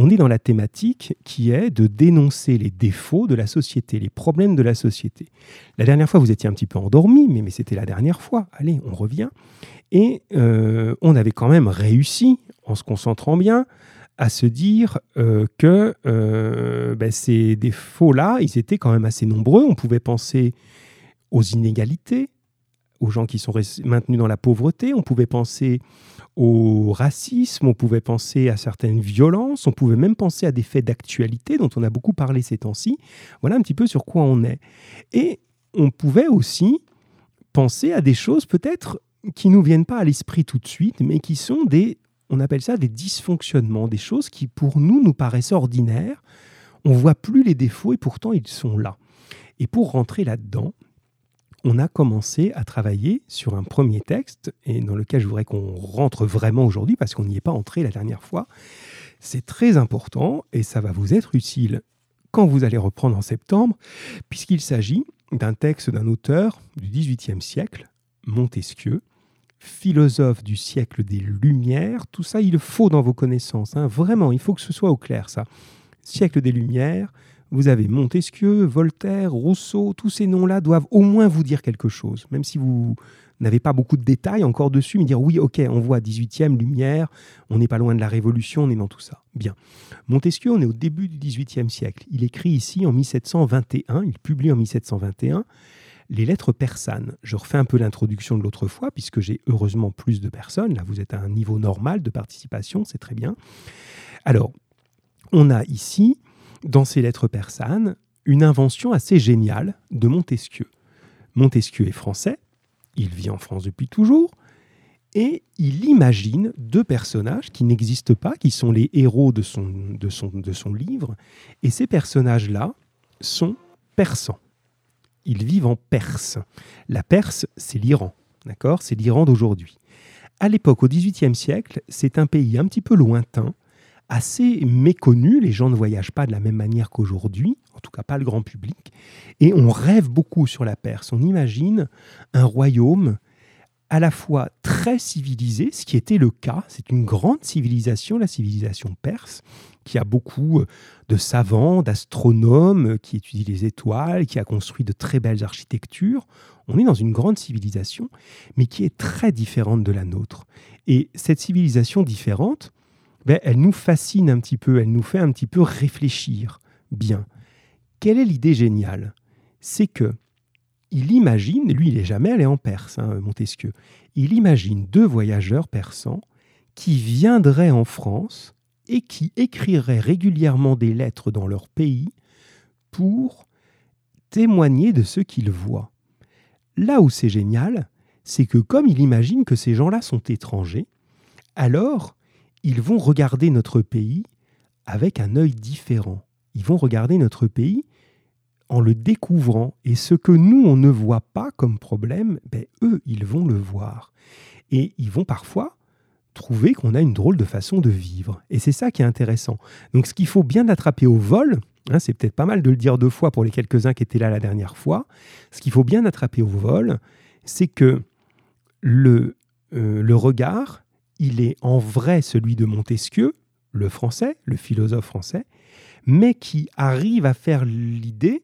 on est dans la thématique qui est de dénoncer les défauts de la société, les problèmes de la société. La dernière fois, vous étiez un petit peu endormi, mais, c'était la dernière fois. Allez, on revient. Et euh, on avait quand même réussi, en se concentrant bien, à se dire euh, que euh, ben, ces défauts-là, ils étaient quand même assez nombreux. On pouvait penser aux inégalités, aux gens qui sont maintenus dans la pauvreté, on pouvait penser au racisme, on pouvait penser à certaines violences, on pouvait même penser à des faits d'actualité dont on a beaucoup parlé ces temps-ci. Voilà un petit peu sur quoi on est. Et on pouvait aussi penser à des choses peut-être qui nous viennent pas à l'esprit tout de suite, mais qui sont des, on appelle ça des dysfonctionnements, des choses qui pour nous nous paraissent ordinaires. On voit plus les défauts et pourtant ils sont là. Et pour rentrer là-dedans, on a commencé à travailler sur un premier texte, et dans lequel je voudrais qu'on rentre vraiment aujourd'hui, parce qu'on n'y est pas entré la dernière fois. C'est très important, et ça va vous être utile quand vous allez reprendre en septembre, puisqu'il s'agit d'un texte d'un auteur du XVIIIe siècle, Montesquieu, philosophe du siècle des Lumières. Tout ça, il faut dans vos connaissances. Hein. Vraiment, il faut que ce soit au clair, ça. Siècle des Lumières, vous avez Montesquieu, Voltaire, Rousseau, tous ces noms-là doivent au moins vous dire quelque chose, même si vous n'avez pas beaucoup de détails encore dessus, mais dire oui, ok, on voit 18e, Lumière, on n'est pas loin de la Révolution, on est dans tout ça. Bien. Montesquieu, on est au début du 18e siècle. Il écrit ici en 1721, il publie en 1721 les lettres persanes. Je refais un peu l'introduction de l'autre fois, puisque j'ai heureusement plus de personnes. Là, vous êtes à un niveau normal de participation, c'est très bien. Alors, on a ici dans ses lettres persanes une invention assez géniale de Montesquieu. Montesquieu est français, il vit en France depuis toujours, et il imagine deux personnages qui n'existent pas, qui sont les héros de son, livre, et ces personnages-là sont persans. Ils vivent en Perse. La Perse, c'est l'Iran, d'accord? C'est l'Iran d'aujourd'hui. À l'époque, au XVIIIe siècle, c'est un pays un petit peu lointain, assez méconnu. Les gens ne voyagent pas de la même manière qu'aujourd'hui, en tout cas pas le grand public. Et on rêve beaucoup sur la Perse. On imagine un royaume à la fois très civilisé, ce qui était le cas. C'est une grande civilisation, la civilisation perse, qui a beaucoup de savants, d'astronomes, qui étudient les étoiles, qui a construit de très belles architectures. On est dans une grande civilisation, mais qui est très différente de la nôtre. Et cette civilisation différente, ben, elle nous fascine un petit peu, elle nous fait un petit peu réfléchir. Bien. Quelle est l'idée géniale? C'est que il imagine, lui il n'est jamais allé en Perse, hein, Montesquieu, il imagine deux voyageurs persans qui viendraient en France et qui écriraient régulièrement des lettres dans leur pays pour témoigner de ce qu'ils voient. Là où c'est génial, c'est que comme il imagine que ces gens-là sont étrangers, alors ils vont regarder notre pays avec un œil différent. Ils vont regarder notre pays en le découvrant. Et ce que nous, on ne voit pas comme problème, ben, eux, ils vont le voir. Et ils vont parfois trouver qu'on a une drôle de façon de vivre. Et c'est ça qui est intéressant. Donc ce qu'il faut bien attraper au vol, hein, c'est peut-être pas mal de le dire deux fois pour les quelques-uns qui étaient là la dernière fois, ce qu'il faut bien attraper au vol, c'est que le, euh, le regard, il est en vrai celui de Montesquieu, le français, le philosophe français, mais qui arrive à faire l'idée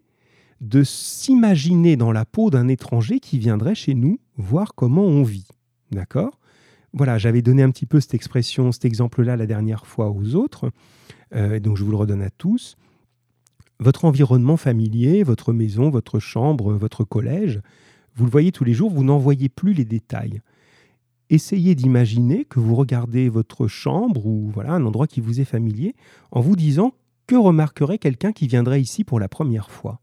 de s'imaginer dans la peau d'un étranger qui viendrait chez nous voir comment on vit. D'accord? Voilà, j'avais donné un petit peu cette expression, cet exemple-là la dernière fois aux autres, euh, donc je vous le redonne à tous. Votre environnement familier, votre maison, votre chambre, votre collège, vous le voyez tous les jours, vous n'en voyez plus les détails essayez d'imaginer que vous regardez votre chambre ou voilà un endroit qui vous est familier en vous disant que remarquerait quelqu'un qui viendrait ici pour la première fois?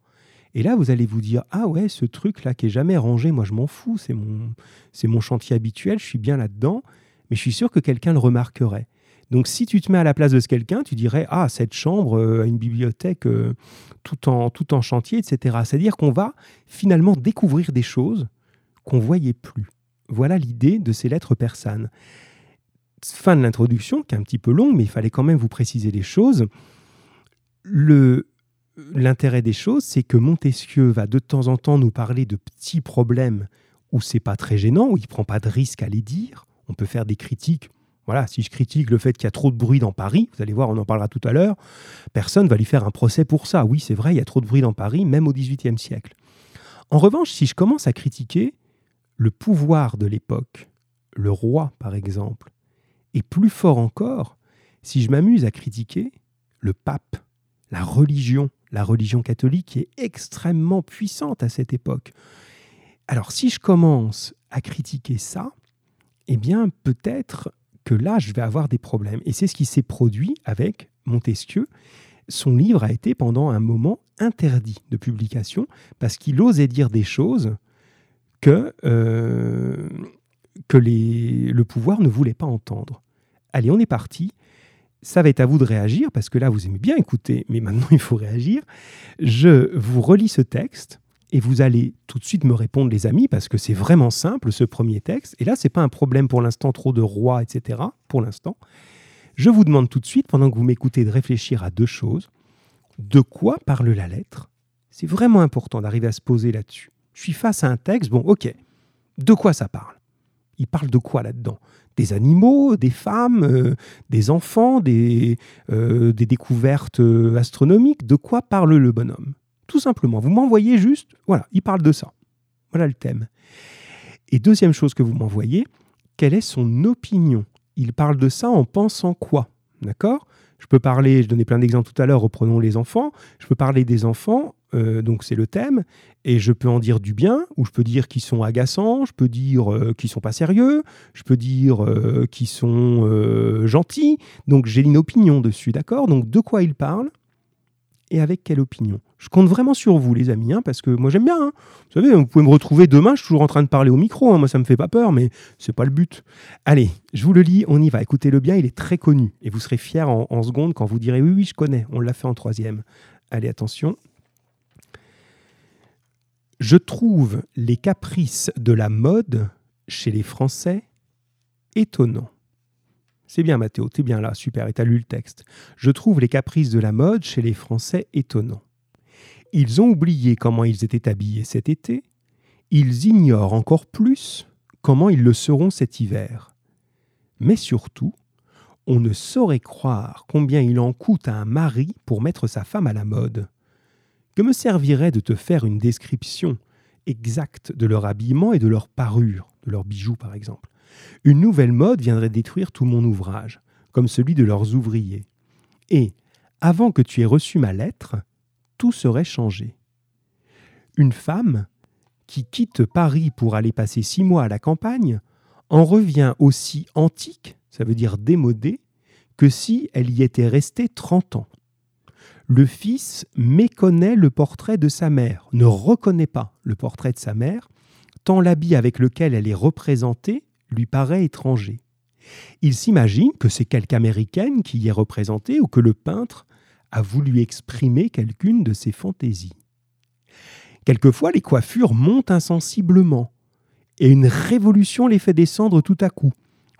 Et là, vous allez vous dire ah ouais, ce truc là qui est jamais rangé, moi je m'en fous, c'est mon c'est mon chantier habituel, je suis bien là-dedans, mais je suis sûr que quelqu'un le remarquerait. Donc si tu te mets à la place de ce quelqu'un, tu dirais ah cette chambre euh, a une bibliothèque euh, tout en tout en chantier, etc. C'est-à-dire qu'on va finalement découvrir des choses qu'on voyait plus. Voilà l'idée de ces lettres persanes. Fin de l'introduction, qui est un petit peu longue, mais il fallait quand même vous préciser les choses. l'intérêt des choses, c'est que Montesquieu va de temps en temps nous parler de petits problèmes où c'est pas très gênant, où il prend pas de risque à les dire. On peut faire des critiques Voilà, si je critique le fait qu'il y a trop de bruit dans Paris, vous allez voir, on en parlera tout à l'heure, personne va lui faire un procès pour ça. Oui, c'est vrai, il y a trop de bruit dans Paris, même au XVIIIe siècle. En revanche, si je commence à critiquer le pouvoir de l'époque, le roi par exemple, et plus fort encore, si je m'amuse à critiquer le pape, la religion, la religion catholique est extrêmement puissante à cette époque. Alors si je commence à critiquer ça, eh bien peut-être que là, je vais avoir des problèmes. Et c'est ce qui s'est produit avec Montesquieu. Son livre a été pendant un moment interdit de publication parce qu'il osait dire des choses que, euh, le pouvoir ne voulait pas entendre. Allez, on est parti. Ça va être à vous de réagir parce que là, vous aimez bien écouter, mais maintenant, il faut réagir. Je vous relis ce texte et vous allez tout de suite me répondre, les amis, parce que c'est vraiment simple, ce premier texte. Et là, ce n'est pas un problème pour l'instant, trop de rois, etc. Pour l'instant. Je vous demande tout de suite, pendant que vous m'écoutez, de réfléchir à deux choses. De quoi parle la lettre? C'est vraiment important d'arriver à se poser là-dessus. Je suis face à un texte, bon, ok. De quoi ça parle? Il parle de quoi là-dedans? Des animaux, des femmes, euh, des enfants, des, euh, des découvertes euh, astronomiques? De quoi parle le bonhomme? Tout simplement, vous m'envoyez juste, voilà, il parle de ça. Voilà le thème. Et deuxième chose que vous m'envoyez, quelle est son opinion? Il parle de ça en pensant quoi? D'accord? Je peux parler, je donnais plein d'exemples tout à l'heure, reprenons les enfants. Je peux parler des enfants, euh, donc c'est le thème, et je peux en dire du bien, ou je peux dire qu'ils sont agaçants, je peux dire euh, qu'ils sont pas sérieux, je peux dire euh, qu'ils sont gentils. Donc j'ai une opinion dessus, d'accord? Donc de quoi il parle et avec quelle opinion? Je compte vraiment sur vous, les amis, hein, parce que moi j'aime bien. Hein. Vous savez, vous pouvez me retrouver demain, je suis toujours en train de parler au micro. Hein. moi, ça me fait pas peur, mais c'est pas le but. Allez, je vous le lis, on y va. Écoutez-le bien, il est très connu. Et vous serez fiers en, en seconde quand vous direz oui, oui, je connais, on l'a fait en troisième. Allez, attention. Je trouve les caprices de la mode chez les Français étonnants. C'est bien Mathéo, t'es bien là, super, et le texte. Je trouve les caprices de la mode chez les Français étonnants. Ils ont oublié comment ils étaient habillés cet été, ils ignorent encore plus comment ils le seront cet hiver. Mais surtout, on ne saurait croire combien il en coûte à un mari pour mettre sa femme à la mode. Que me servirait de te faire une description exacte de leur habillement et de leur parure, de leurs bijoux par exemple? Une nouvelle mode viendrait détruire tout mon ouvrage, comme celui de leurs ouvriers. Et, avant que tu aies reçu ma lettre, tout serait changé. Une femme, qui quitte Paris pour aller passer six mois à la campagne, en revient aussi antique, ça veut dire démodée, que si elle y était restée trente ans. Le fils méconnaît le portrait de sa mère, ne reconnaît pas le portrait de sa mère, tant l'habit avec lequel elle est représentée lui paraît étranger. Il s'imagine que c'est quelque américaine qui y est représentée ou que le peintre a voulu exprimer quelqu'une de ses fantaisies. Quelquefois, les coiffures montent insensiblement et une révolution les fait descendre tout à coup.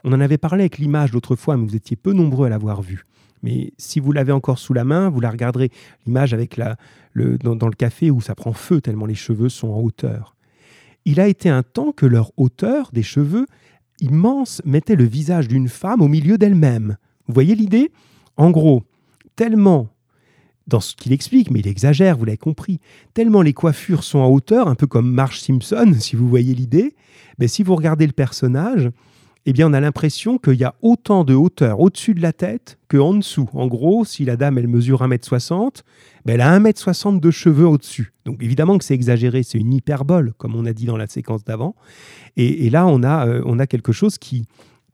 On en avait parlé avec l'image l'autre fois, mais vous étiez peu nombreux à l'avoir vue. Mais si vous l'avez encore sous la main, vous la regarderez. L'image avec la, le, dans, le café où ça prend feu tellement les cheveux sont en hauteur. Il a été un temps que leur hauteur des cheveux immense mettait le visage d'une femme au milieu d'elle-même. Vous voyez l'idée? En gros, tellement, dans ce qu'il explique, mais il exagère, vous l'avez compris, tellement les coiffures sont en hauteur, un peu comme Marge Simpson, si vous voyez l'idée, mais si vous regardez le personnage, eh bien, on a l'impression qu'il y a autant de hauteur au-dessus de la tête qu'en dessous. En gros, si la dame, elle mesure 1m60, ben elle a 1m60 de cheveux au-dessus. Donc, évidemment que c'est exagéré, c'est une hyperbole, comme on a dit dans la séquence d'avant. Et, là, on a, euh, on a quelque chose qui,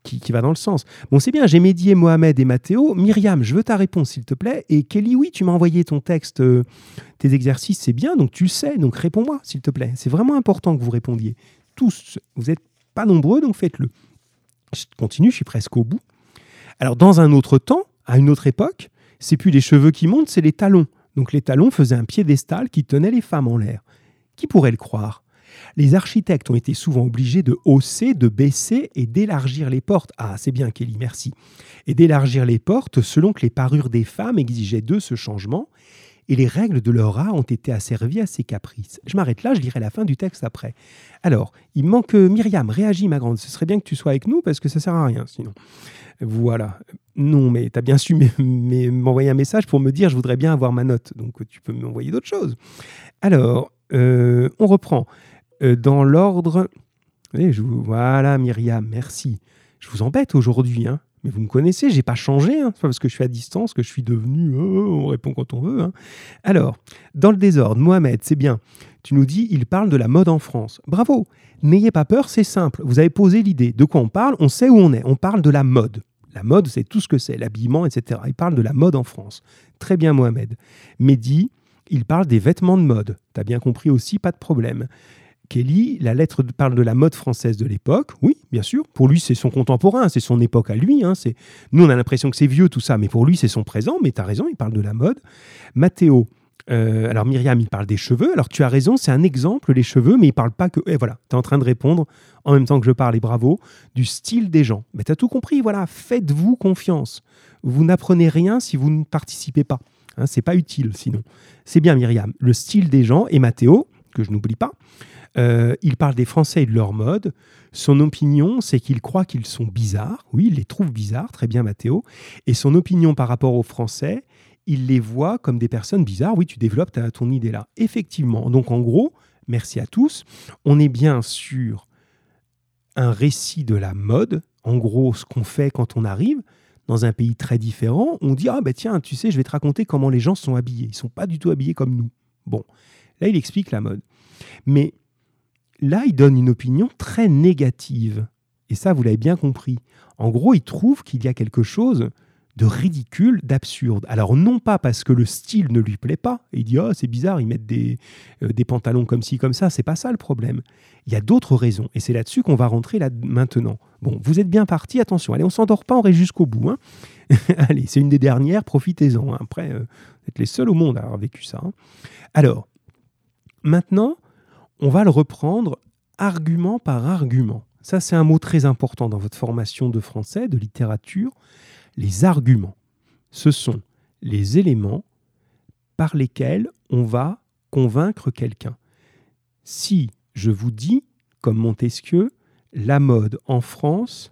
qui, va dans le sens. Bon, c'est bien, j'ai médié Mohamed et Mathéo. Myriam, je veux ta réponse, s'il te plaît. Et Kelly, oui, tu m'as envoyé ton texte, euh, tes exercices, c'est bien, donc tu le sais, donc réponds-moi, s'il te plaît. C'est vraiment important que vous répondiez. Tous, vous n'êtes pas nombreux, donc faites-le. Je continue, je suis presque au bout. Alors, dans un autre temps, à une autre époque, c'est plus les cheveux qui montent, c'est les talons. Donc, les talons faisaient un piédestal qui tenait les femmes en l'air. Qui pourrait le croire? Les architectes ont été souvent obligés de hausser, de baisser et d'élargir les portes. Ah, c'est bien, Kelly, merci. Et d'élargir les portes selon que les parures des femmes exigeaient d'eux ce changement. Et les règles de leur art ont été asservies à ses caprices. Je m'arrête là, je lirai la fin du texte après. Alors, il manque Myriam, réagis ma grande, ce serait bien que tu sois avec nous parce que ça sert à rien sinon. Voilà. Non, mais tu as bien su m'envoyer un message pour me dire je voudrais bien avoir ma note, donc tu peux m'envoyer d'autres choses. Alors, euh, on reprend. Euh, dans l'ordre... Voilà Myriam, merci. Je vous embête aujourd'hui, hein mais vous me connaissez, j'ai pas changé. Hein. C'est pas parce que je suis à distance que je suis devenu. Oh, on répond quand on veut. Hein. Alors, dans le désordre, Mohamed, c'est bien. Tu nous dis, il parle de la mode en France. Bravo. N'ayez pas peur, c'est simple. Vous avez posé l'idée. De quoi on parle? On sait où on est. On parle de la mode. La mode, c'est tout ce que c'est, l'habillement, etc. Il parle de la mode en France. Très bien, Mohamed. Mehdi, il parle des vêtements de mode. Tu as bien compris aussi, pas de problème. Kelly, la lettre parle de la mode française de l'époque. Oui, bien sûr. Pour lui, c'est son contemporain, c'est son époque à lui. Hein. Nous, on a l'impression que c'est vieux tout ça, mais pour lui, c'est son présent. Mais tu as raison, il parle de la mode. Mathéo, euh, alors Myriam, il parle des cheveux. Alors tu as raison, c'est un exemple, les cheveux, mais il parle pas que... Et voilà, tu es en train de répondre en même temps que je parle, et bravo, du style des gens. Mais tu as tout compris, voilà, faites-vous confiance. Vous n'apprenez rien si vous ne participez pas. Hein, c'est pas utile sinon. C'est bien Myriam, le style des gens, et Mathéo, que je n'oublie pas, euh, il parle des Français et de leur mode. Son opinion, c'est qu'il croit qu'ils sont bizarres. Oui, il les trouve bizarres, très bien Mathéo. Et son opinion par rapport aux Français, il les voit comme des personnes bizarres. Oui, tu développes ton idée là. Effectivement. Donc en gros, merci à tous. On est bien sur un récit de la mode. En gros, ce qu'on fait quand on arrive dans un pays très différent, on dit ah ben tiens, tu sais, je vais te raconter comment les gens sont habillés. Ils sont pas du tout habillés comme nous. Bon, là il explique la mode. Mais là, il donne une opinion très négative. Et ça, vous l'avez bien compris. En gros, il trouve qu'il y a quelque chose de ridicule, d'absurde. Alors non pas parce que le style ne lui plaît pas, il dit oh c'est bizarre, ils mettent des, euh, des pantalons comme ci, comme ça, c'est pas ça le problème. Il y a d'autres raisons, et c'est là-dessus qu'on va rentrer là maintenant. Bon, vous êtes bien parti, attention, allez, on s'endort pas, on reste jusqu'au bout. Hein. allez, c'est une des dernières, profitez-en. Hein. Après, euh, vous êtes les seuls au monde à avoir vécu ça. Hein. Alors, maintenant, on va le reprendre argument par argument. Ça, c'est un mot très important dans votre formation de français, de littérature. Les arguments, ce sont les éléments par lesquels on va convaincre quelqu'un. Si je vous dis, comme Montesquieu, la mode en France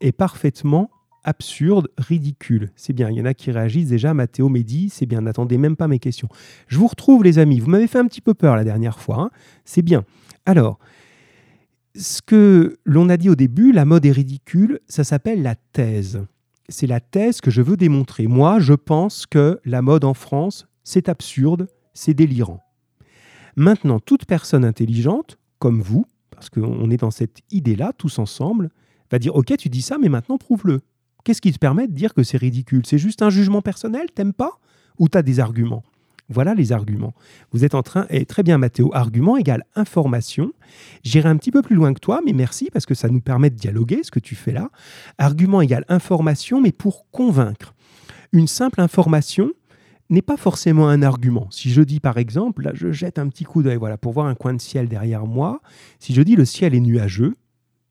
est parfaitement absurde, ridicule. C'est bien, il y en a qui réagissent déjà. Mathéo Mehdi, c'est bien, n'attendez même pas mes questions. Je vous retrouve, les amis. Vous m'avez fait un petit peu peur la dernière fois. Hein. c'est bien. Alors, ce que l'on a dit au début, la mode est ridicule, ça s'appelle la thèse. C'est la thèse que je veux démontrer. Moi, je pense que la mode en France, c'est absurde, c'est délirant. Maintenant, toute personne intelligente, comme vous, parce qu'on est dans cette idée-là, tous ensemble, va dire, OK, tu dis ça, mais maintenant prouve-le. Qu'est-ce qui te permet de dire que c'est ridicule? C'est juste un jugement personnel? T'aimes pas? Ou tu as des arguments? Voilà les arguments. Vous êtes en train, et très bien Mathéo, argument égale information. J'irai un petit peu plus loin que toi, mais merci parce que ça nous permet de dialoguer, ce que tu fais là. Argument égale information, mais pour convaincre. Une simple information n'est pas forcément un argument. Si je dis par exemple, là je jette un petit coup d'œil voilà, pour voir un coin de ciel derrière moi, si je dis le ciel est nuageux,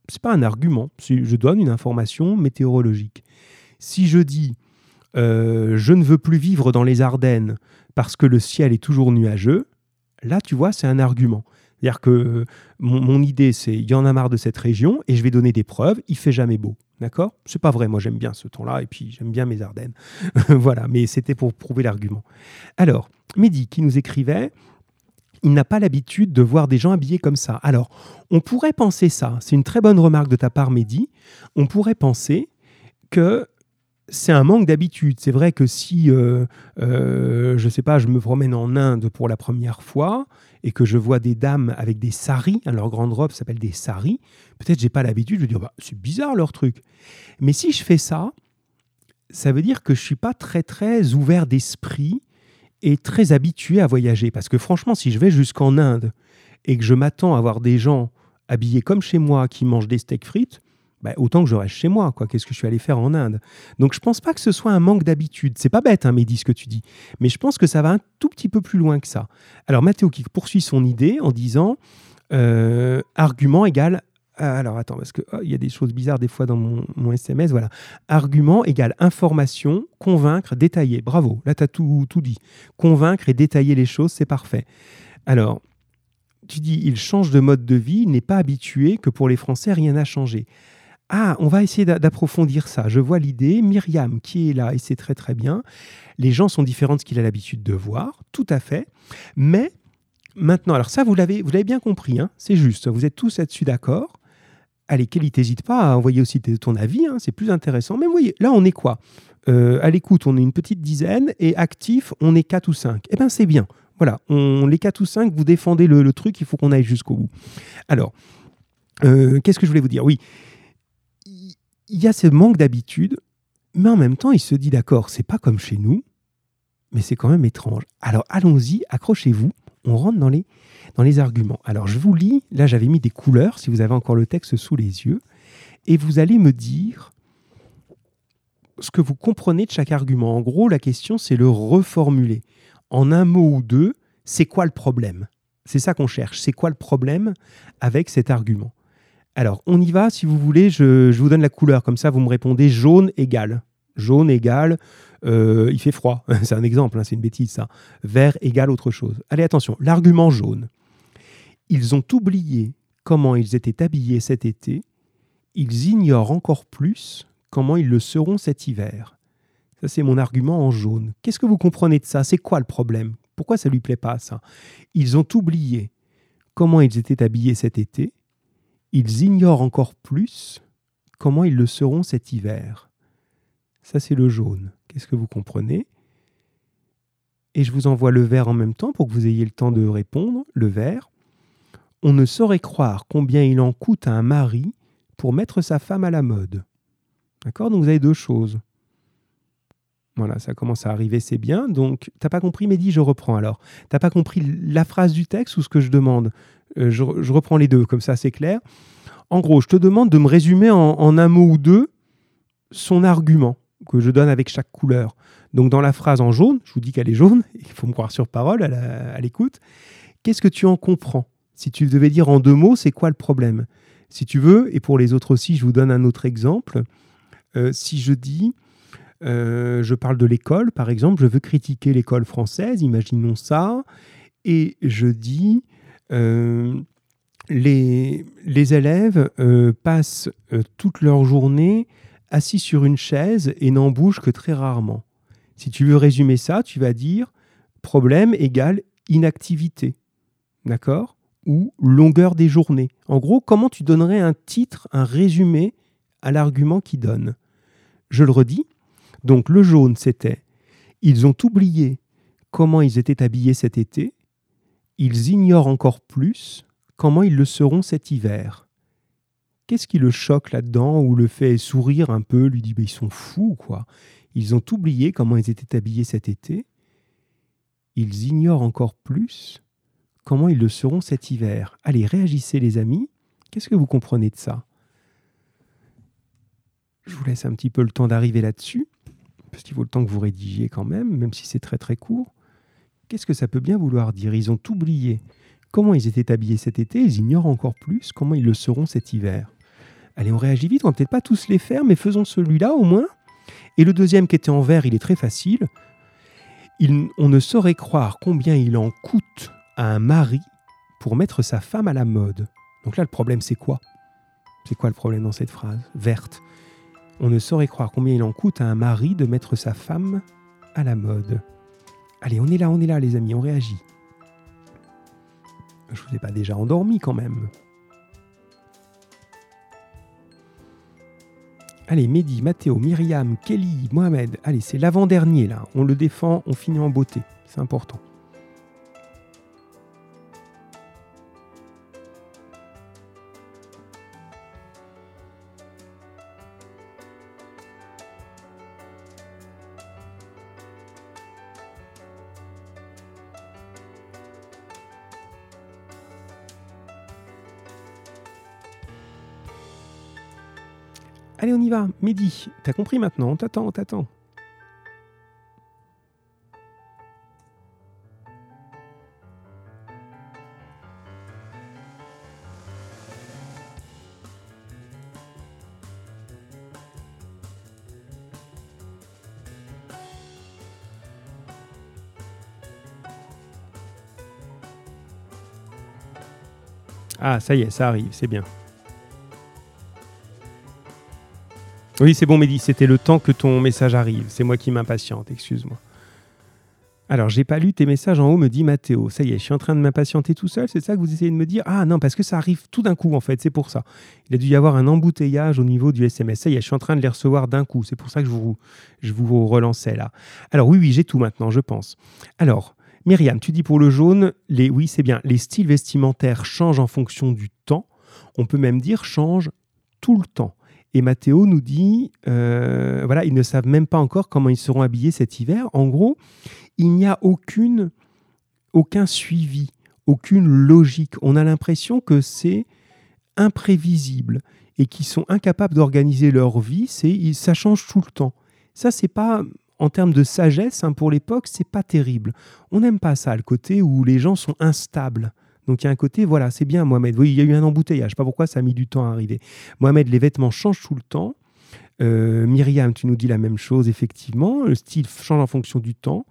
c'est pas un argument. Je donne une information météorologique. Si je dis euh, je ne veux plus vivre dans les Ardennes parce que le ciel est toujours nuageux, là tu vois c'est un argument. C'est-à-dire que euh, mon, idée c'est il y en a marre de cette région et je vais donner des preuves, il fait jamais beau. D'accord? C'est pas vrai, moi j'aime bien ce ton-là et puis j'aime bien mes Ardennes. voilà, mais c'était pour prouver l'argument. Alors, Mehdi qui nous écrivait il n'a pas l'habitude de voir des gens habillés comme ça. Alors, on pourrait penser ça, c'est une très bonne remarque de ta part, Mehdi, on pourrait penser que c'est un manque d'habitude. C'est vrai que si, euh, euh, je ne sais pas, je me promène en Inde pour la première fois et que je vois des dames avec des saris, hein, leur grande robe s'appelle des saris, peut-être j'ai pas l'habitude, je dire, bah, c'est bizarre leur truc. Mais si je fais ça, ça veut dire que je suis pas très très ouvert d'esprit est très habitué à voyager. Parce que franchement, si je vais jusqu'en Inde et que je m'attends à voir des gens habillés comme chez moi qui mangent des steaks frites, bah, autant que je reste chez moi. quoi. Qu'est-ce que je suis allé faire en Inde? Donc je pense pas que ce soit un manque d'habitude. C'est pas bête, hein, Mehdi, ce que tu dis. Mais je pense que ça va un tout petit peu plus loin que ça. Alors Mathéo qui poursuit son idée en disant euh, argument égale alors attends, parce qu'il oh, y a des choses bizarres des fois dans mon, SMS. Voilà. Argument égale information, convaincre, détailler. Bravo, là tu as tout, tout dit. Convaincre et détailler les choses, c'est parfait. Alors, tu dis, il change de mode de vie, il n'est pas habitué que pour les Français, rien n'a changé. Ah, on va essayer d'approfondir ça. Je vois l'idée. Myriam qui est là, et c'est très très bien. Les gens sont différents de ce qu'il a l'habitude de voir, tout à fait. Mais maintenant, alors ça, vous l'avez bien compris, hein, c'est juste. Vous êtes tous là-dessus d'accord allez, Kelly, n'hésite pas à envoyer aussi ton avis, hein, c'est plus intéressant. Mais voyez, là, on est quoi? Euh, À l'écoute, on est une petite dizaine et actif, on est 4 ou 5. Eh bien, c'est bien. Voilà, on, les 4 ou 5, vous défendez le, truc, il faut qu'on aille jusqu'au bout. Alors, euh, qu'est-ce que je voulais vous dire? Oui, il y a ce manque d'habitude, mais en même temps, il se dit d'accord, c'est pas comme chez nous, mais c'est quand même étrange. Alors, allons-y, accrochez-vous, on rentre dans les arguments. Alors je vous lis, là j'avais mis des couleurs, si vous avez encore le texte sous les yeux, et vous allez me dire ce que vous comprenez de chaque argument. En gros, la question, c'est le reformuler. En un mot ou deux, c'est quoi le problème? C'est ça qu'on cherche. C'est quoi le problème avec cet argument? Alors, on y va, si vous voulez, je, vous donne la couleur. Comme ça, vous me répondez jaune égal. Jaune égal, euh, il fait froid. c'est un exemple, hein, c'est une bêtise ça. Vert égal autre chose. Allez, attention, l'argument jaune. Ils ont oublié comment ils étaient habillés cet été, ils ignorent encore plus comment ils le seront cet hiver. Ça, c'est mon argument en jaune. Qu'est-ce que vous comprenez de ça? C'est quoi le problème? Pourquoi ça lui plaît pas, ça? Ils ont oublié comment ils étaient habillés cet été, ils ignorent encore plus comment ils le seront cet hiver. Ça, c'est le jaune. Qu'est-ce que vous comprenez? Et je vous envoie le vert en même temps pour que vous ayez le temps de répondre. Le vert on ne saurait croire combien il en coûte à un mari pour mettre sa femme à la mode. D'accord? Donc vous avez deux choses. Voilà, ça commence à arriver, c'est bien. Donc, t'as pas compris, Mehdi, je reprends alors. T'as pas compris la phrase du texte ou ce que je demande? Euh, je, reprends les deux, comme ça c'est clair. En gros, je te demande de me résumer en, un mot ou deux son argument que je donne avec chaque couleur. Donc, dans la phrase en jaune, je vous dis qu'elle est jaune, il faut me croire sur parole à l'écoute. Qu'est-ce que tu en comprends? Si tu devais dire en deux mots, c'est quoi le problème? Si tu veux, et pour les autres aussi, je vous donne un autre exemple. Euh, si je dis, euh, je parle de l'école, par exemple, je veux critiquer l'école française, imaginons ça, et je dis, euh, les, les, élèves passent toute leur journée assis sur une chaise et n'en bougent que très rarement. Si tu veux résumer ça, tu vas dire problème égale inactivité. D'accord? Ou longueur des journées. En gros, comment tu donnerais un titre, un résumé à l'argument qui donne? Je le redis. Donc le jaune, c'était ils ont oublié comment ils étaient habillés cet été, ils ignorent encore plus comment ils le seront cet hiver. Qu'est-ce qui le choque là-dedans ou le fait sourire un peu, lui dit ils sont fous quoi. Ils ont oublié comment ils étaient habillés cet été, ils ignorent encore plus comment ils le seront cet hiver. Allez, réagissez les amis. Qu'est-ce que vous comprenez de ça? Je vous laisse un petit peu le temps d'arriver là-dessus, parce qu'il faut le temps que vous rédigiez quand même, même si c'est très très court. Qu'est-ce que ça peut bien vouloir dire? Ils ont oublié comment ils étaient habillés cet été, ils ignorent encore plus comment ils le seront cet hiver. Allez, on réagit vite, on va peut-être pas tous les faire, mais faisons celui-là au moins. Et le deuxième qui était en vert, il est très facile. on ne saurait croire combien il en coûte un mari pour mettre sa femme à la mode. Donc là, le problème, c'est quoi? C'est quoi le problème dans cette phrase Verte? On ne saurait croire combien il en coûte à un mari de mettre sa femme à la mode. Allez, on est là, on est là, les amis, on réagit. Je vous ai pas déjà endormi quand même. Allez, Mehdi, Mathéo, Myriam, Kelly, Mohamed. Allez, c'est l'avant-dernier là. On le défend, on finit en beauté. C'est important. Allez, on y va. Mehdi, t'as compris maintenant, on t'attend, on t'attend. Ah, ça y est, ça arrive, c'est bien. Oui, c'est bon, Mehdi, c'était le temps que ton message arrive. C'est moi qui m'impatiente, excuse-moi. Alors, j'ai pas lu tes messages en haut, me dit Mathéo. Ça y est, je suis en train de m'impatienter tout seul, c'est ça que vous essayez de me dire? Ah non, parce que ça arrive tout d'un coup, en fait, c'est pour ça. Il a dû y avoir un embouteillage au niveau du SMS. Ça y est, je suis en train de les recevoir d'un coup. C'est pour ça que je vous, je vous relançais là. Alors, oui, oui, j'ai tout maintenant, je pense. Alors, Myriam, tu dis pour le jaune, les, oui, c'est bien, les styles vestimentaires changent en fonction du temps. On peut même dire changent tout le temps. Et Mathéo nous dit, euh, voilà, ils ne savent même pas encore comment ils seront habillés cet hiver. En gros, il n'y a aucune, aucun suivi, aucune logique. On a l'impression que c'est imprévisible et qu'ils sont incapables d'organiser leur vie. C'est, ça change tout le temps. Ça, c'est pas en termes de sagesse hein, pour l'époque, c'est pas terrible. On n'aime pas ça, le côté où les gens sont instables. Donc il y a un côté, voilà, c'est bien Mohamed. Oui, il y a eu un embouteillage. Je sais pas pourquoi ça a mis du temps à arriver. Mohamed, les vêtements changent tout le temps. Euh, Myriam, tu nous dis la même chose, effectivement. Le style change en fonction du temps.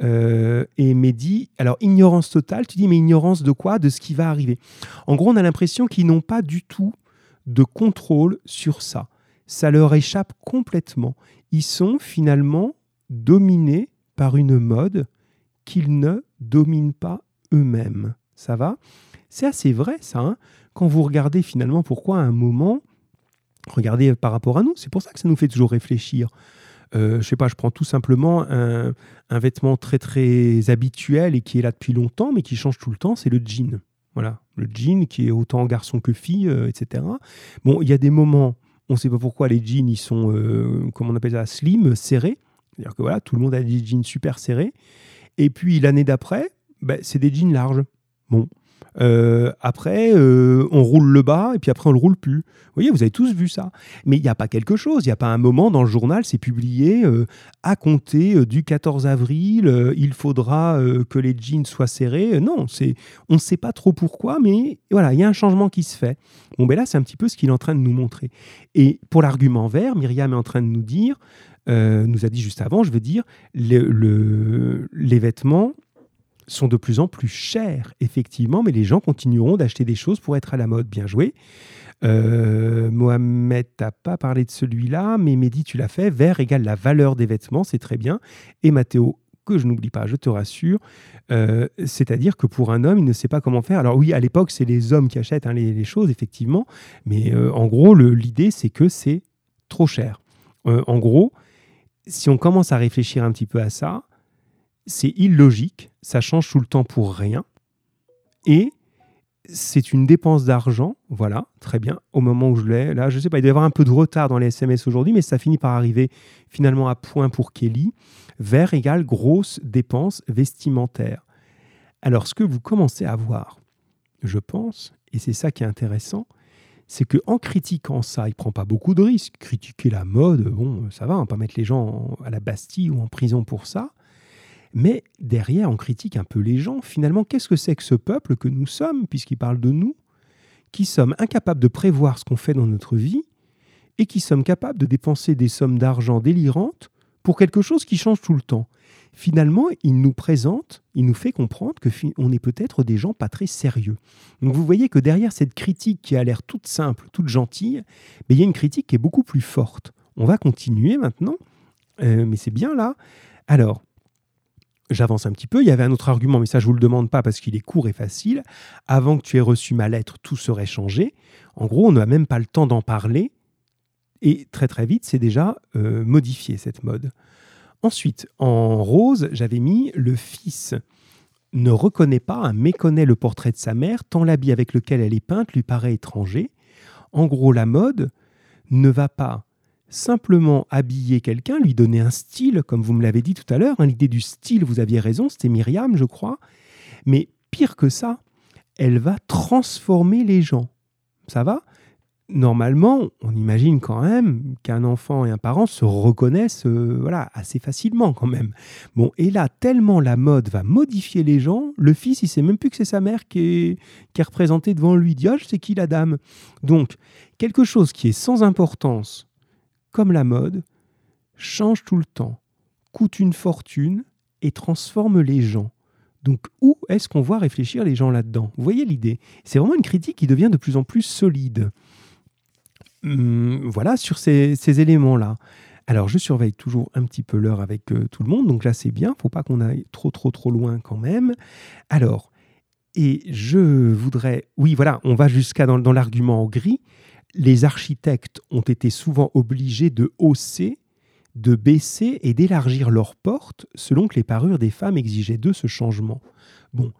Euh, et Mehdi, alors ignorance totale, tu dis, mais ignorance de quoi? De ce qui va arriver. En gros, on a l'impression qu'ils n'ont pas du tout de contrôle sur ça. Ça leur échappe complètement. Ils sont finalement dominés par une mode qu'ils ne dominent pas eux-mêmes. Ça va? C'est assez vrai, ça. Hein. Quand vous regardez finalement pourquoi à un moment, regardez par rapport à nous, c'est pour ça que ça nous fait toujours réfléchir. Euh, je sais pas, je prends tout simplement un, vêtement très très habituel et qui est là depuis longtemps, mais qui change tout le temps, c'est le jean. Voilà, le jean qui est autant garçon que fille, euh, etc. Bon, il y a des moments, on ne sait pas pourquoi les jeans, ils sont, euh, comment on appelle ça, slim, serrés. C'est-à-dire que voilà, tout le monde a des jeans super serrés. Et puis l'année d'après, ben, c'est des jeans larges. Bon. Euh, après, euh, on roule le bas et puis après, on le roule plus. Vous voyez, vous avez tous vu ça. Mais il n'y a pas quelque chose. Il n'y a pas un moment dans le journal, c'est publié euh, à compter du 14 avril, il faudra que les jeans soient serrés. non, c'est, on ne sait pas trop pourquoi, mais voilà, il y a un changement qui se fait. Bon, ben là, c'est un petit peu ce qu'il est en train de nous montrer. Et pour l'argument vert, Myriam est en train de nous dire, nous a dit juste avant, je veux dire, le, les vêtements sont de plus en plus chers, effectivement, mais les gens continueront d'acheter des choses pour être à la mode. Bien joué. Euh, Mohamed, t'as pas parlé de celui-là, mais Mehdi, tu l'as fait. Vert égale la valeur des vêtements, c'est très bien. Et Mathéo, que je n'oublie pas, je te rassure, euh, c'est-à-dire que pour un homme, il ne sait pas comment faire. Alors oui, à l'époque, c'est les hommes qui achètent hein, les, choses, effectivement, mais euh, en gros, l'idée, c'est que c'est trop cher. Euh, en gros, si on commence à réfléchir un petit peu à ça, c'est illogique, ça change tout le temps pour rien, et c'est une dépense d'argent, voilà, très bien, au moment où je l'ai, là, je sais pas, il doit y avoir un peu de retard dans les SMS aujourd'hui, mais ça finit par arriver finalement à point pour Kelly, vert égale grosse dépense vestimentaire. Alors, ce que vous commencez à voir, je pense, et c'est ça qui est intéressant, c'est que en critiquant ça, il prend pas beaucoup de risques. Critiquer la mode, bon, ça va, on va pas mettre les gens à la Bastille ou en prison pour ça. Mais derrière, on critique un peu les gens. Finalement, qu'est-ce que c'est que ce peuple que nous sommes, puisqu'il parle de nous, qui sommes incapables de prévoir ce qu'on fait dans notre vie et qui sommes capables de dépenser des sommes d'argent délirantes pour quelque chose qui change tout le temps? Finalement, il nous présente, il nous fait comprendre que on est peut-être des gens pas très sérieux. Donc vous voyez que derrière cette critique qui a l'air toute simple, toute gentille, mais il y a une critique qui est beaucoup plus forte. On va continuer maintenant, euh, mais c'est bien là. Alors, J'avance un petit peu. Il y avait un autre argument, mais ça, je ne vous le demande pas parce qu'il est court et facile. Avant que tu aies reçu ma lettre, tout serait changé. En gros, on n'a même pas le temps d'en parler. Et très, très vite, c'est déjà euh, modifié, cette mode. Ensuite, en rose, j'avais mis le fils ne reconnaît pas, méconnaît le portrait de sa mère, tant l'habit avec lequel elle est peinte lui paraît étranger. En gros, la mode ne va pas simplement habiller quelqu'un, lui donner un style, comme vous me l'avez dit tout à l'heure. Hein, l'idée du style, vous aviez raison, c'était Myriam, je crois. Mais pire que ça, elle va transformer les gens. Ça va? Normalement, on imagine quand même qu'un enfant et un parent se reconnaissent euh, voilà, assez facilement quand même. Bon, et là, tellement la mode va modifier les gens, le fils, il sait même plus que c'est sa mère qui est, qui est représentée devant lui. Il c'est qui la dame Donc, quelque chose qui est sans importance comme la mode, change tout le temps, coûte une fortune et transforme les gens. Donc où est-ce qu'on voit réfléchir les gens là-dedans? Vous voyez l'idée? C'est vraiment une critique qui devient de plus en plus solide. Hum, voilà sur ces, éléments-là. Alors je surveille toujours un petit peu l'heure avec euh, tout le monde, donc là c'est bien, faut pas qu'on aille trop trop trop loin quand même. Alors, et je voudrais, oui voilà, on va jusqu'à dans, dans l'argument en gris, les architectes ont été souvent obligés de hausser de baisser et d'élargir leurs portes selon que les parures des femmes exigeaient d'eux ce changement. Bon,